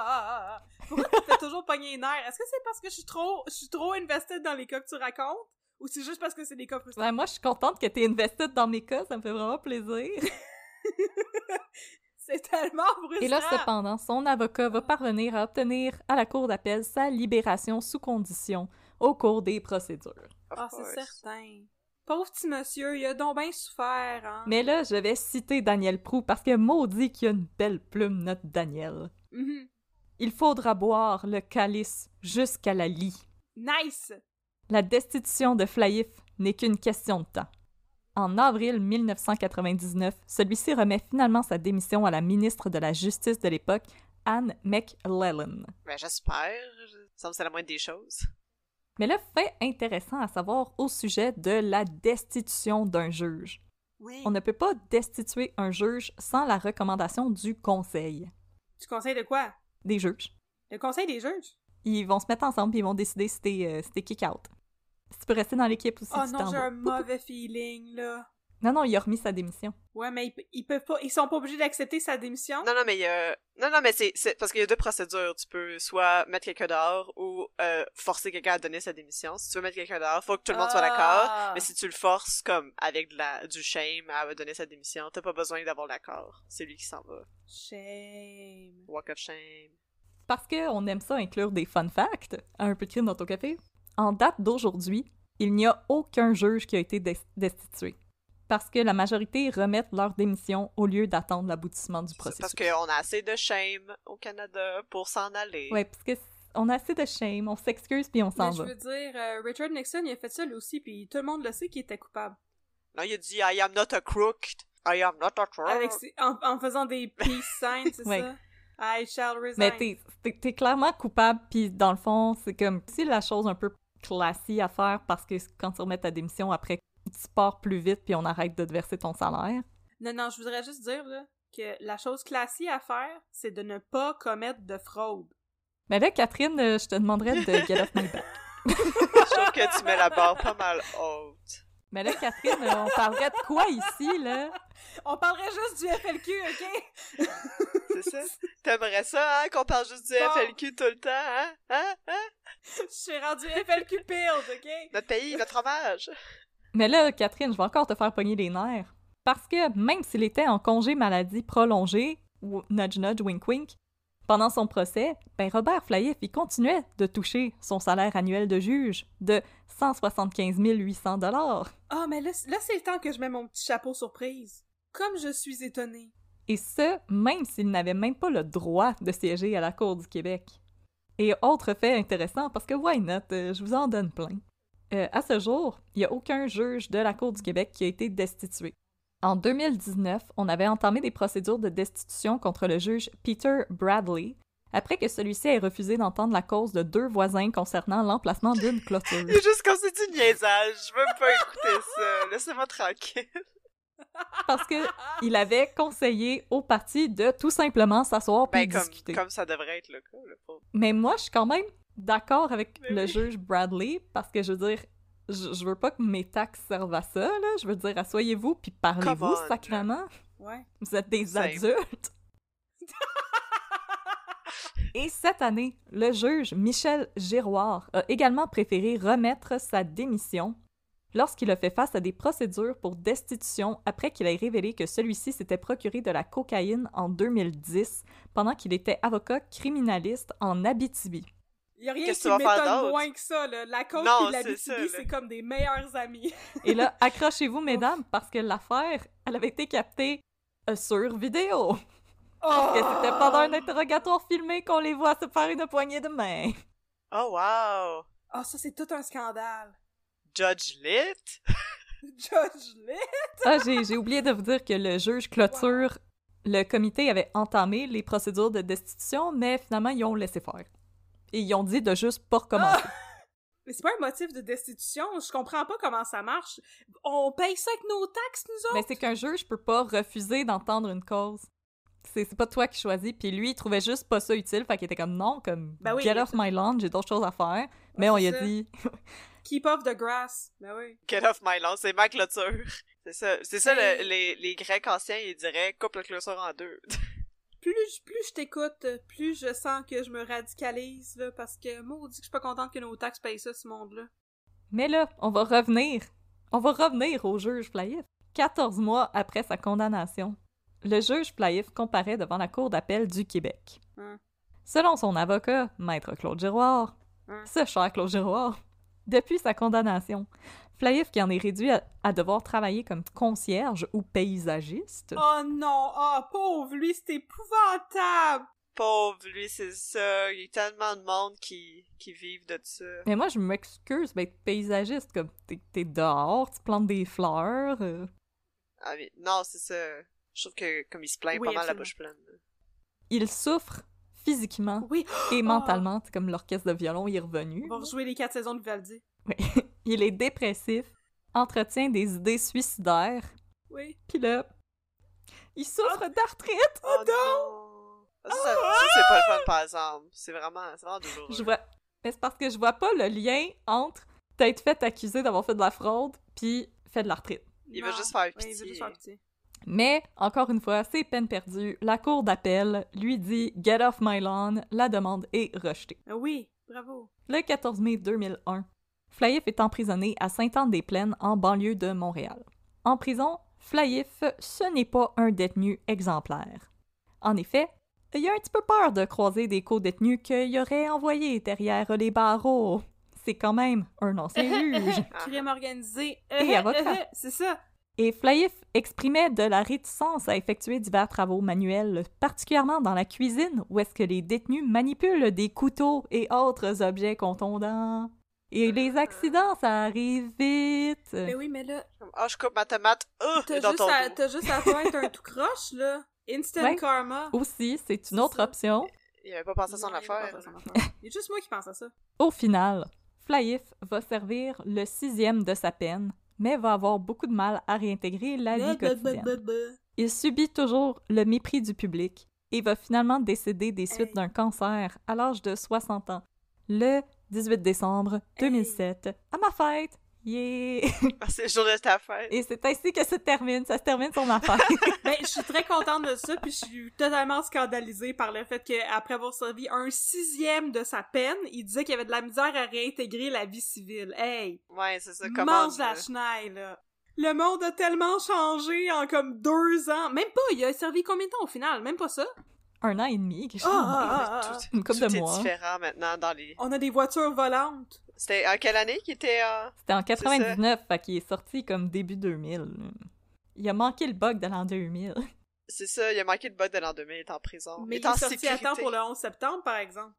Pourquoi fais toujours pogner les nerfs? Est-ce que c'est parce que je suis trop, je suis trop invested dans les cas que tu racontes? Ou c'est juste parce que c'est des cas frustrants? Ouais, moi, je suis contente que tu aies invested dans mes cas, ça me fait vraiment plaisir. <laughs> c'est tellement frustrant! Et là, cependant, son avocat va parvenir à obtenir à la cour d'appel sa libération sous condition au cours des procédures. Ah, c'est course. certain. Pauvre petit monsieur, il a donc bien souffert, hein? Mais là, je vais citer Daniel Prou parce que maudit qu'il a une belle plume, notre Daniel. Mhm. Il faudra boire le calice jusqu'à la lie. Nice! La destitution de Flaïf n'est qu'une question de temps. En avril 1999, celui-ci remet finalement sa démission à la ministre de la Justice de l'époque, Anne McLellan. Ben, j'espère. Ça me c'est la moindre des choses. Mais le fait intéressant à savoir au sujet de la destitution d'un juge. Oui. On ne peut pas destituer un juge sans la recommandation du conseil Tu conseilles de quoi? Des juges. Le conseil des juges? Ils vont se mettre ensemble et ils vont décider si t'es euh, si kick-out. Si tu peux rester dans l'équipe ou si Oh tu non, j'ai un mauvais feeling, là. Non, non, il a remis sa démission. Ouais, mais ils, ils peuvent pas, ils sont pas obligés d'accepter sa démission? Non, non, mais il y a... Non, non, mais c'est... c'est- Parce qu'il y a deux procédures. Tu peux soit mettre quelqu'un dehors ou euh, forcer quelqu'un à donner sa démission. Si tu veux mettre quelqu'un dehors, faut que tout le monde soit d'accord. Ah. Mais si tu le forces, comme, avec de la, du shame à donner sa démission, t'as pas besoin d'avoir l'accord. C'est lui qui s'en va. Shame. Walk of shame. Parce qu'on aime ça inclure des fun facts à un peu de crime dans ton café. En date d'aujourd'hui, il n'y a aucun juge qui a été des- destitué. Parce que la majorité remettent leur démission au lieu d'attendre l'aboutissement du processus. Parce qu'on a assez de shame au Canada pour s'en aller. Ouais, parce que on a assez de shame, on s'excuse puis on s'en Mais je va. veux dire, euh, Richard Nixon, il a fait ça lui aussi, puis tout le monde le sait qu'il était coupable. Non, il a dit I am not a crook. I am not a crook. Avec ses- en, en faisant des peace <laughs> signs, c'est Ouais. ça? I shall resign. Mais t'es- t'es t'es clairement coupable, puis dans le fond, c'est comme si la chose un peu classique à faire parce que quand tu remets ta démission après, tu pars plus vite puis on arrête de te verser ton salaire. Non, non, je voudrais juste dire là, que la chose classique à faire, c'est de ne pas commettre de fraude. Mais là, Catherine, euh, je te demanderais de get off my back. Je trouve que tu mets la barre pas mal haute. Mais là, Catherine, euh, on parlerait de quoi ici, là? On parlerait juste du FLQ, ok? C'est ça? T'aimerais ça, hein, qu'on parle juste du Bon. FLQ tout le temps, hein? Hein? Hein? Je suis rendu FLQ pilled, ok? Notre pays, notre hommage. Mais là, Catherine, je vais encore te faire pogner les nerfs. Parce que même s'il était en congé maladie prolongé, ou nudge nudge wink wink, pendant son procès, ben Robert Flaïf, il continuait de toucher son salaire annuel de juge de 175 800 dollars. Ah, mais là, là c'est le temps que je mets mon petit chapeau surprise. Comme je suis étonnée. Et ce, même s'il n'avait même pas le droit de siéger à la Cour du Québec. Et autre fait intéressant, parce que why not, euh, je vous en donne plein. Euh, à ce jour, il n'y a aucun juge de la Cour du Québec qui a été destitué. En 2019, on avait entamé des procédures de destitution contre le juge Peter Bradley, après que celui-ci ait refusé d'entendre la cause de deux voisins concernant l'emplacement d'une clôture. <laughs> Juste comme c'est du niaisage. Je veux pas écouter ça. Laissez-moi tranquille. Parce que il avait conseillé au parti de tout simplement s'asseoir puis Ben, comme, discuter. comme ça devrait être le cas, le pauvre. Mais moi, je suis quand même d'accord avec Mais le oui. juge Bradley parce que je veux dire, je, je veux pas que mes taxes servent à ça, là. Je veux dire, asseyez-vous puis parlez-vous sacrément. Ouais. Vous êtes des Same. adultes. <laughs> Et cette année, le juge Michel Giroir a également préféré remettre sa démission lorsqu'il a fait face à des procédures pour destitution après qu'il ait révélé que celui-ci s'était procuré de la cocaïne en 2010 pendant qu'il était avocat criminaliste en Abitibi. Il y a rien Qu'est-ce qui m'étonne moins que ça, là. La coach Non, et la BTB, c'est comme des meilleurs amis. Et là, <laughs> accrochez-vous, mesdames, parce que l'affaire, elle avait été captée euh, sur vidéo. Oh! Que c'était pendant un interrogatoire filmé qu'on les voit se faire une poignée de main. Oh, wow! Ah, ça, c'est tout un scandale. Judge Lit? <laughs> Judge Lee? Ah, j'ai j'ai oublié de vous dire que le juge clôture, le comité avait entamé les procédures de destitution, mais finalement, ils ont laissé faire. Et ils ont dit de juste pas recommencer. Mais c'est pas un motif de destitution. Je comprends pas comment ça marche. On paye ça avec nos taxes, nous Mais autres? c'est qu'un juge peut pas refuser d'entendre une cause. C'est pas toi qui choisis. Puis lui, il trouvait juste pas ça utile, fait qu'il était comme non, comme Ben oui, get mais off ça- my lawn, j'ai d'autres choses à faire. Mais on y a ça. dit <laughs> Keep off the grass. Ben oui. Get off my lawn, c'est ma clôture. <laughs> C'est ça, c'est ça Mais- le- les, les Grecs anciens, ils diraient coupe la clôture en deux. <laughs> Plus, je- plus je t'écoute, plus je sens que je me radicalise, là, parce que moi, on dit que je suis pas contente que nos taxes payent ça, ce monde-là. Mais là, on va revenir. On va revenir au juge Plaïf. 14 mois après sa condamnation, le juge Plaïf comparaît devant la Cour d'appel du Québec. Hum. Selon son avocat, Maître Claude Giroir, Hum. ce cher Claude Giroir, depuis sa condamnation, Flaïf, qui en est réduit à, à devoir travailler comme concierge ou paysagiste, Oh non! Ah, pauvre, lui, c'est épouvantable! Pauvre, lui, c'est ça. Il y a tellement de monde qui, qui vivent de ça. mais moi je m'excuse, mais être paysagiste, comme t'es t'es dehors, tu plantes des fleurs, euh, Ah, mais non, c'est ça. Je trouve que comme il se plaint Oui, pas mal la bouche pleine. il souffre physiquement Oui! et <gasps> Oh! mentalement, comme l'orchestre de violon il est revenu. On va rejouer les quatre saisons de Vivaldi. <laughs> Il est dépressif, entretient des idées suicidaires, Oui. puis là, il souffre d'arthrite. Oh non! Ah, Ça, ça, ça, c'est pas le fun, par exemple. C'est vraiment, c'est vraiment douloureux. Je vois. Mais c'est parce que je vois pas le lien entre t'être fait accuser d'avoir fait de la fraude puis fait de l'arthrite. Il veut juste faire Oui, il veut pitié. juste faire pitié. Mais, encore une fois, c'est peine perdue. La cour d'appel lui dit « Get off my lawn », la demande est rejetée. Ah Oui, bravo. Le 14 mai 2001, Flaïf est emprisonné à Sainte-Anne-des-Plaines, en banlieue de Montréal. En prison, Flaïf, ce n'est pas un détenu exemplaire. En effet, il a un petit peu peur de croiser des co-détenus qu'il aurait envoyés derrière les barreaux. C'est quand même un ancien <laughs> juge. Crime organisé. Et avocat. C'est ça. Et Flaïf exprimait de la réticence à effectuer divers travaux manuels, particulièrement dans la cuisine, où est-ce que les détenus manipulent des couteaux et autres objets contondants. Et les accidents, ça arrive vite. Mais oui, mais là, Ah, je coupe ma tomate. Oh, t'as juste, ton à, t'as juste à pas être un tout croche, là. Instant Ouais. karma. Aussi, c'est une autre ça. option. Il avait pas pensé à son affaire. pensé à son affaire. Il y a juste moi qui pense à ça. Au final, Flaïf va servir le sixième de sa peine, mais va avoir beaucoup de mal à réintégrer la vie quotidienne. Il subit toujours le mépris du public et va finalement décéder des suites Hey. d'un cancer à l'âge de 60 ans, le 18 décembre 2007, à ma fête. Yeah! <laughs> Ah, c'est le jour de ta fête. Et c'est ainsi que se termine, ça se termine sur ma fête. <laughs> <laughs> Ben, je suis très contente de ça, puis je suis totalement scandalisée par le fait qu'après avoir servi un sixième de sa peine, il disait qu'il avait de la misère à réintégrer la vie civile. Hey! Ouais, c'est ça. Comment Mange la chenille, là! Le monde a tellement changé en comme deux ans. Même pas, il a servi combien de temps au final? Même pas ça? Un an et demi, quelque chose. Ah, ah, ah, ah. Une couple Tout de est mois. différent maintenant dans les. On a des voitures volantes. C'était en quelle année qu'il était euh, C'était en ça? 99, fait qu'il est sorti comme début 2000. Il a manqué le bug de l'an 2000. <laughs> C'est ça, il a manqué de bug de l'an 2000, il est en prison. Mais il il est en sorti à temps pour le 11 septembre, par exemple.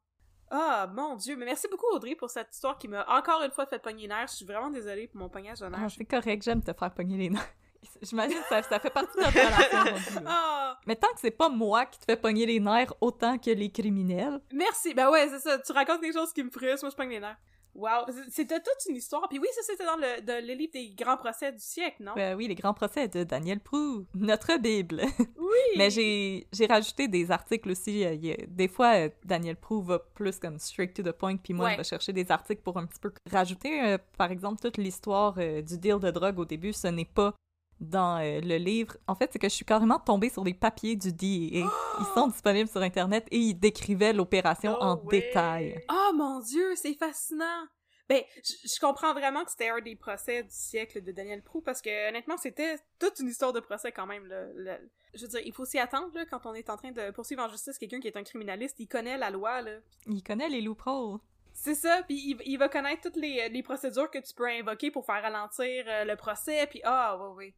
Ah, mon Dieu. Mais merci beaucoup, Audrey, pour cette histoire qui m'a encore une fois fait pogner les nerfs. Je suis vraiment désolée pour mon pognage de Ah, nerfs. c'est correct, j'aime te faire pogner les nerfs. J'imagine que ça, ça fait partie de notre relation. <laughs> Ah! Mais tant que c'est pas moi qui te fais pogner les nerfs autant que les criminels, Merci. Ben ouais, c'est ça. Tu racontes quelque chose qui me frustre, moi je pogne les nerfs. Wow. C'était toute une histoire. Puis oui, ça c'était dans le, de- le livre des grands procès du siècle, non? ben oui, les grands procès de Daniel Prou, notre Bible. <laughs> Oui! Mais j'ai j'ai rajouté des articles aussi. euh, des fois, euh, Daniel Prou va plus comme straight to the point, puis moi, Ouais. je vais chercher des articles pour un petit peu rajouter. euh, par exemple, toute l'histoire euh, du deal de drogue au début, ce n'est pas dans euh, le livre. En fait, c'est que je suis carrément tombée sur des papiers du DEA. Ils <gasps> sont disponibles sur Internet et ils décrivaient l'opération No en détail. Oh mon dieu, c'est fascinant! Ben, je comprends vraiment que c'était un des procès du siècle de Daniel Prou parce que honnêtement, c'était toute une histoire de procès quand même. Là. Je veux dire, il faut s'y attendre là, quand on est en train de poursuivre en justice quelqu'un qui est un criminaliste, il connaît la loi là. Il connaît les loopholes. C'est ça, puis il, il va connaître toutes les, les procédures que tu peux invoquer pour faire ralentir euh, le procès, puis ah ouais ouais.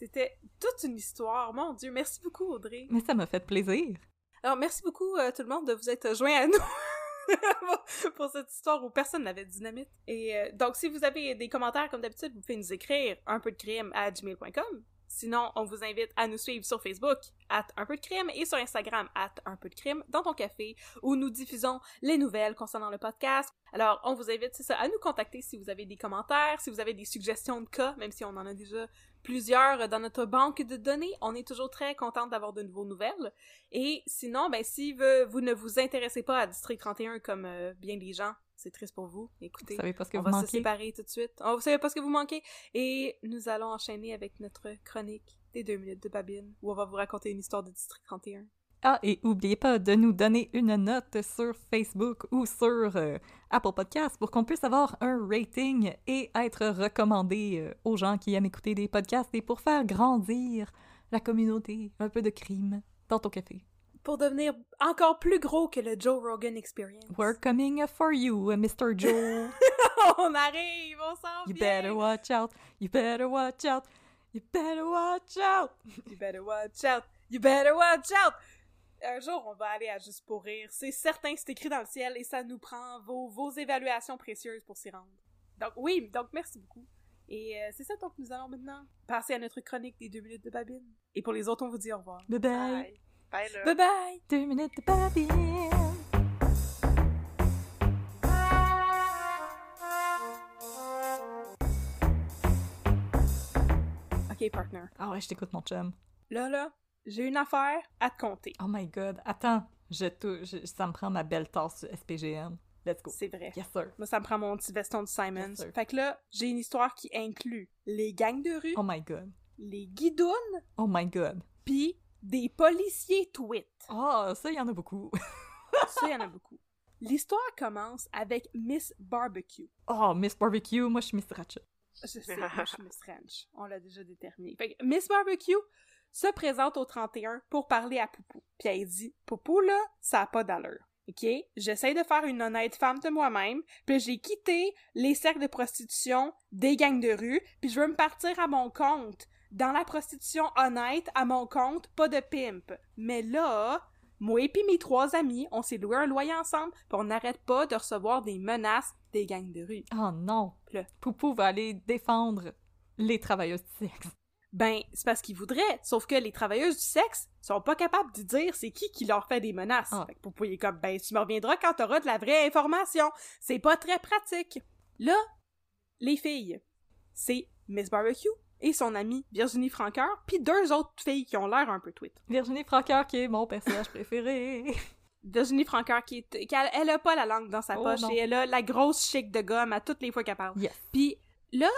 C'était toute une histoire, mon dieu. Merci beaucoup Audrey. Mais ça m'a fait plaisir. Alors, merci beaucoup euh, tout le monde de vous être joints à nous <laughs> pour cette histoire où personne n'avait de dynamite. Et euh, donc, si vous avez des commentaires comme d'habitude, vous pouvez nous écrire un peu de crime à gmail.com. Sinon, on vous invite à nous suivre sur Facebook, at un peu de crime, et sur Instagram, at un peu de crime, dans ton café, où nous diffusons les nouvelles concernant le podcast. Alors, on vous invite, c'est ça, à nous contacter si vous avez des commentaires, si vous avez des suggestions de cas, même si on en a déjà plusieurs dans notre banque de données. On est toujours très contente d'avoir de nouveaux nouvelles. Et sinon, ben, si vous, ne vous intéressez pas à District 31 comme euh, bien des gens, c'est triste pour vous. Écoutez, Vous savez pas ce que on vous va se séparer tout de suite. On, vous savez pas ce que vous manquez. Et nous allons enchaîner avec notre chronique des deux minutes de Babine, où on va vous raconter une histoire de District 31. Ah, et oubliez pas de nous donner une note sur Facebook ou sur euh, Apple Podcasts pour qu'on puisse avoir un rating et être recommandé euh, aux gens qui aiment écouter des podcasts et pour faire grandir la communauté, un peu de crime dans ton café. Pour devenir encore plus gros que le Joe Rogan Experience. We're coming for you, Mr. Joe. <laughs> on arrive, on s'en You vient. better watch out. You better watch out. You better watch out. You better watch out. You better watch out. Un jour, on va aller à Juste pour rire. C'est certain, c'est écrit dans le ciel et ça nous prend vos, vos évaluations précieuses pour s'y rendre. Donc oui, donc merci beaucoup. Et euh, c'est ça, donc nous allons maintenant passer à notre chronique des deux minutes de Babine. Et pour les autres, on vous dit au revoir. Bye bye. Bye. Bye, là. Bye bye! Deux minutes de Babine. Ok, partner. Ah ouais, je t'écoute, mon chum. Là, là, j'ai une affaire à te compter. Oh my god. Attends, je tou- je- ça me prend ma belle tasse SPGM. Let's go. C'est vrai. Yes, sir. Moi, ça me prend mon petit veston de Simons. Yes, fait que là, j'ai une histoire qui inclut les gangs de rue, Oh my god. les guidounes, Oh my god. puis des policiers tweets. Oh, ça, il y en a beaucoup. <laughs> Ça, il y en a beaucoup. L'histoire commence avec Miss Barbecue. Oh, Miss Barbecue, moi, je suis Miss Ratchet. Je sais, moi, je suis Miss Ranch. On l'a déjà déterminé. Fait que Miss Barbecue se présente au 31 pour parler à Poupou. Puis elle dit, Poupou, là, ça a pas d'allure. OK? J'essaie de faire une honnête femme de moi-même, puis j'ai quitté les cercles de prostitution des gangs de rue, puis je veux me partir à mon compte. Dans la prostitution honnête, à mon compte, pas de pimp. Mais là, moi et puis mes trois amis, on s'est loué un loyer ensemble, puis on n'arrête pas de recevoir des menaces des gangs de rue. Oh non. Là. Poupou va aller défendre les travailleuses du sexe. Ben, c'est parce qu'ils voudraient, sauf que les travailleuses du sexe sont pas capables de dire c'est qui qui leur fait des menaces. Ah. Fait que Poupou est comme, ben, tu me reviendras quand t'auras de la vraie information. C'est pas très pratique. Là, les filles, c'est Miss Barbecue et son amie Virginie Francoeur, puis deux autres filles qui ont l'air un peu tweet. Virginie Francoeur, qui est mon personnage préféré. <laughs> Virginie Francoeur qui est, qui a- elle a pas la langue dans sa Oh, poche non. et elle a la grosse chic de gomme à toutes les fois qu'elle parle. Yes. Puis là,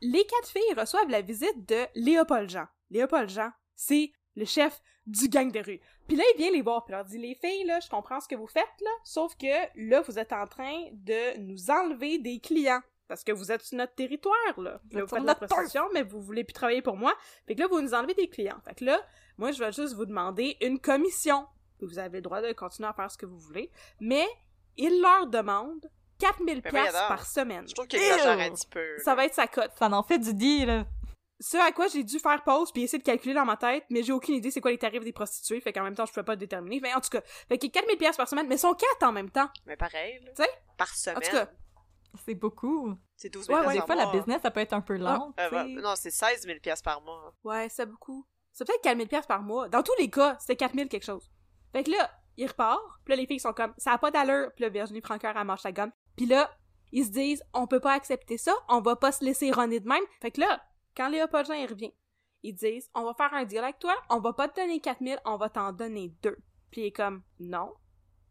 les quatre filles reçoivent la visite de Léopold Jean. Léopold Jean, c'est le chef du gang de rue. Puis là, il vient les voir, puis leur dit, les filles, là, je comprends ce que vous faites, là, sauf que là, vous êtes en train de nous enlever des clients. Parce que vous êtes sur notre territoire, là. Vous Là, vous faites de la prostitution, mais vous voulez plus travailler pour moi. Fait que là, vous nous enlevez des clients. Fait que là, moi, je vais juste vous demander une commission. Vous avez le droit de continuer à faire ce que vous voulez. Mais, il leur demande 4000 Mais pièces par semaine. Je trouve qu'il exagère un petit peu. Ça va être sa cote. Ça en fait du dit, là. Ce à quoi j'ai dû faire pause puis essayer de calculer dans ma tête, mais j'ai aucune idée c'est quoi les tarifs des prostituées, fait qu'en même temps je pouvais pas le déterminer. Mais en tout cas, fait que 4000 pièces par semaine, mais sont quatre en même temps. Mais pareil, là. Tu sais? Par En semaine. tout cas, C'est beaucoup. C'est 12 000 Ouais, ouais, Des fois, la business, ça peut être un peu. Euh, tu ouais, sais. non, c'est 16 000 piastres par mois. Ouais, c'est beaucoup. C'est peut-être 4000 pièces par mois. Dans tous les cas, c'était 4000 quelque chose. Fait que là, il repart, puis là, les filles sont comme, ça a pas d'allure, puis là, Virginie Francoeur, elle mange sa gomme. Puis là, ils se disent, on peut pas accepter ça, on va pas se laisser runner de même. Fait que là, quand Léa Paulin, il revient, ils disent, on va faire un deal avec toi, on va pas te donner 4000, on va t'en donner deux. Puis il est comme, non,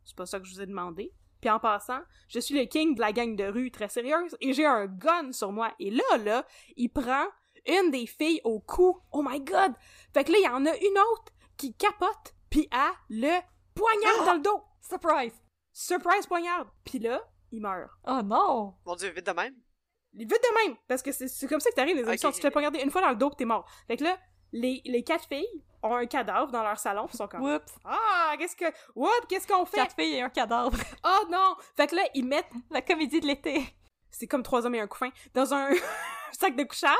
c'est pas ça que je vous ai demandé. Puis en passant, je suis le king de la gang de rue très sérieuse et j'ai un gun sur moi. Et là, là, il prend une des filles au cou. Oh my god! Fait que là, il y en a une autre qui capote, puis a le poignard dans le dos. Surprise! Surprise poignard. Puis là, il meurt. Oh non! Mon dieu, vite de même. Vite de même! Parce que c'est c'est comme ça que t'arrives les émissions. ok, Tu te fais ok. poignarder une fois dans le dos, t'es mort. Fait que là, les, les quatre filles ont un cadavre dans leur salon, pis sont comme... Oups! Ah, qu'est-ce que... What? Qu'est-ce qu'on fait? Quatre filles et un cadavre. Oh <laughs> non! Fait que là, ils mettent La comédie de l'été. c'est comme trois hommes et un couffin, dans un <laughs> sac de couchage,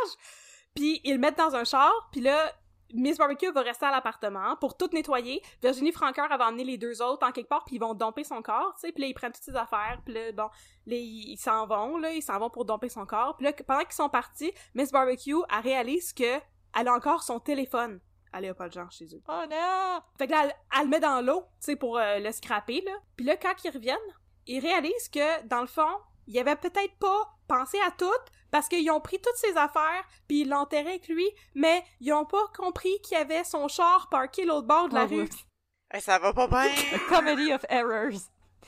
puis ils le mettent dans un char, puis là, Miss Barbecue va rester à l'appartement pour tout nettoyer. Virginie Francoeur va emmener les deux autres en quelque part, puis ils vont domper son corps, tu sais, puis là, ils prennent toutes ses affaires, puis là, bon, là, ils ils s'en vont, là, ils s'en vont pour domper son corps, puis là, pendant qu'ils sont partis, Miss Barbecue, elle réalise que elle a encore son téléphone à Léopold Jean chez eux. Oh non! Fait que là, elle, elle le met dans l'eau, tu sais, pour euh, le scraper, là. Puis là, quand ils reviennent, ils réalisent que, dans le fond, ils avaient peut-être pas pensé à tout, parce qu'ils ont pris toutes ses affaires, puis ils l'enterraient avec lui, mais ils ont pas compris qu'il y avait son char parké l'autre bord de la Oh, rue. <laughs> Hey, ça va pas bien. <laughs> A comedy of errors.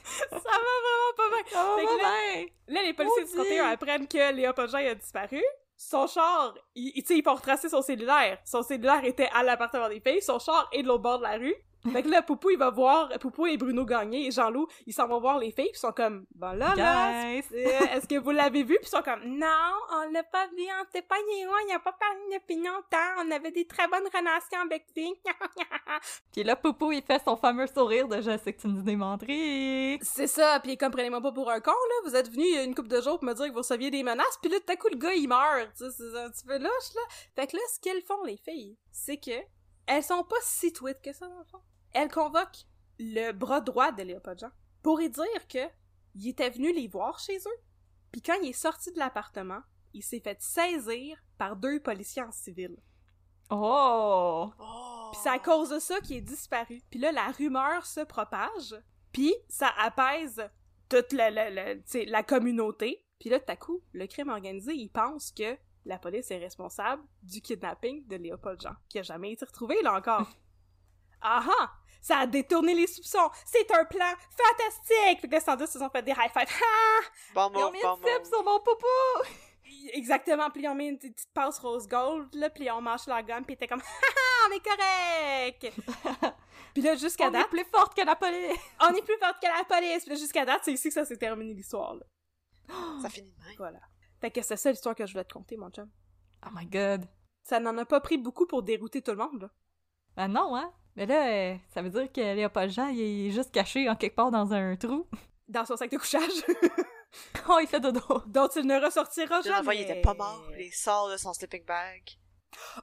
Ça va vraiment pas bien. Fait que là, ben! Là, les policiers du Maudit. 31 apprennent que Léa Pogin a disparu. Son char, il, il- tu sais, ils font retracer son cellulaire. Son cellulaire était à l'appartement des filles. Son char est de l'autre bord de la rue. Fait que là, Poupou, il va voir, Poupou et Bruno Gagné et Jean-Loup, ils s'en vont voir les filles, puis ils sont comme, bon là, là, Guys! euh, est-ce que vous l'avez vu? Puis ils sont comme, non, on l'a pas vu, on sait pas ni où, il a pas parlé depuis longtemps, on avait des très bonnes relations avec lui. <laughs> Puis là, Poupou, il fait son fameux sourire de « Je sais que tu me démontrer. C'est ça, puis comprenez-moi pas pour un con, là. Vous êtes venu il y a une couple de jours pour me dire que vous receviez des menaces, puis là, tout à coup, le gars, il meurt. Tu sais, c'est un petit peu louche, là. Fait que là, ce qu'elles font, les filles, c'est que elles sont pas si tweets que ça, dans le fond. Elles convoquent le bras droit de Léopold Jean pour lui dire que il était venu les voir chez eux. Puis quand il est sorti de l'appartement, il s'est fait saisir par deux policiers en civil. Oh! Oh. Puis c'est à cause de ça qu'il est disparu. Puis là, la rumeur se propage, puis ça apaise toute la, la, la, la communauté. Puis là, tout à coup, le crime organisé, il pense que la police est responsable du kidnapping de Léopold Jean, qui a jamais été retrouvé, là encore. <laughs> Ah ah! Ça a détourné les soupçons! C'est un plan fantastique! Fait que les standards se sont fait des high five. Ah! Bon Ils ont mis bon une cible mot. sur mon poupou! Exactement, puis ils ont mis une petite passe rose gold, là, puis ils ont mâché la gomme, puis ils étaient comme <laughs> « Ah, on est correct! <laughs> » Puis là, jusqu'à On est date, plus forte que la police! <laughs> on est plus forte que la police! Puis là, jusqu'à date, c'est ici que ça s'est terminé l'histoire, là. Ça finit de même. Voilà. Fait que c'est ça l'histoire que je voulais te conter, mon chum. Oh my god! Ça n'en a pas pris beaucoup pour dérouter tout le monde, là. Ben non, hein? Mais là, euh, ça veut dire que Léopold Jean, il est juste caché en quelque part dans un trou. Dans son sac de couchage, <laughs> Oh, il fait dodo! dont il ne ressortira Une fois, jamais. il était pas mort. Il sort de son sleeping bag.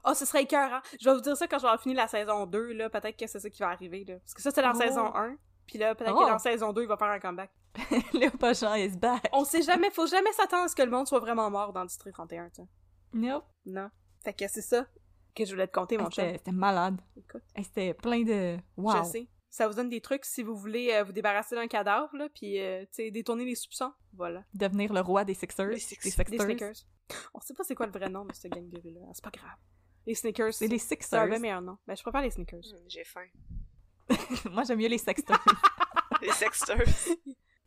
Oh, ce serait écœurant. Je vais vous dire ça quand je vais avoir fini la saison 2, là. Peut-être que c'est ça qui va arriver, là. Parce que ça, c'est dans Oh. saison 1. Puis là, peut-être Oh. que dans saison 2, il va faire un comeback. <laughs> Léopold Jean is back! On sait jamais, faut jamais s'attendre à ce que le monde soit vraiment mort dans District 31, tu sais. Nope! Non. Fait que c'est ça que je voulais te conter, mon chum. C'était malade. C'était plein de... Wow! je sais. Ça vous donne des trucs si vous voulez euh, vous débarrasser d'un cadavre, là, puis, euh, tu sais, détourner les soupçons. Voilà. Devenir le roi des Sixers. Les des Six- Des Sexters. Snickers. On sait pas c'est quoi le vrai nom de cette gang de rue-là. C'est pas grave. Les Snickers, C'est les c'est un Sixers. vrai meilleur nom. Ben, je préfère les Snickers. Hum, J'ai faim. <laughs> Moi, j'aime mieux les Sexters. <laughs> Les sexters.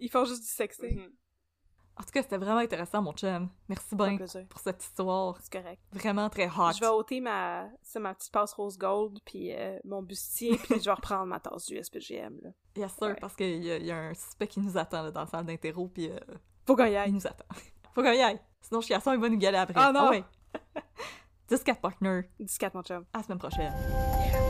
Ils font juste du sexting. Mhm. En tout cas, c'était vraiment intéressant, mon chum. Merci bien pour cette histoire. C'est correct. Vraiment très hot. Je vais ôter ma, ma petite passe rose gold, puis euh, mon bustier, puis je vais reprendre ma tasse du SPGM, là. Yes, Ouais. parce qu'il y, a- il y a un suspect qui nous attend là, dans la salle d'interro, puis euh, Faut qu'on y il aille. nous attend. <laughs> Faut qu'on y aille. Sinon, Chiasson, il va nous galer après. Ah non! ouais. <laughs> 10-4 partner. 14, mon chum. À la semaine prochaine.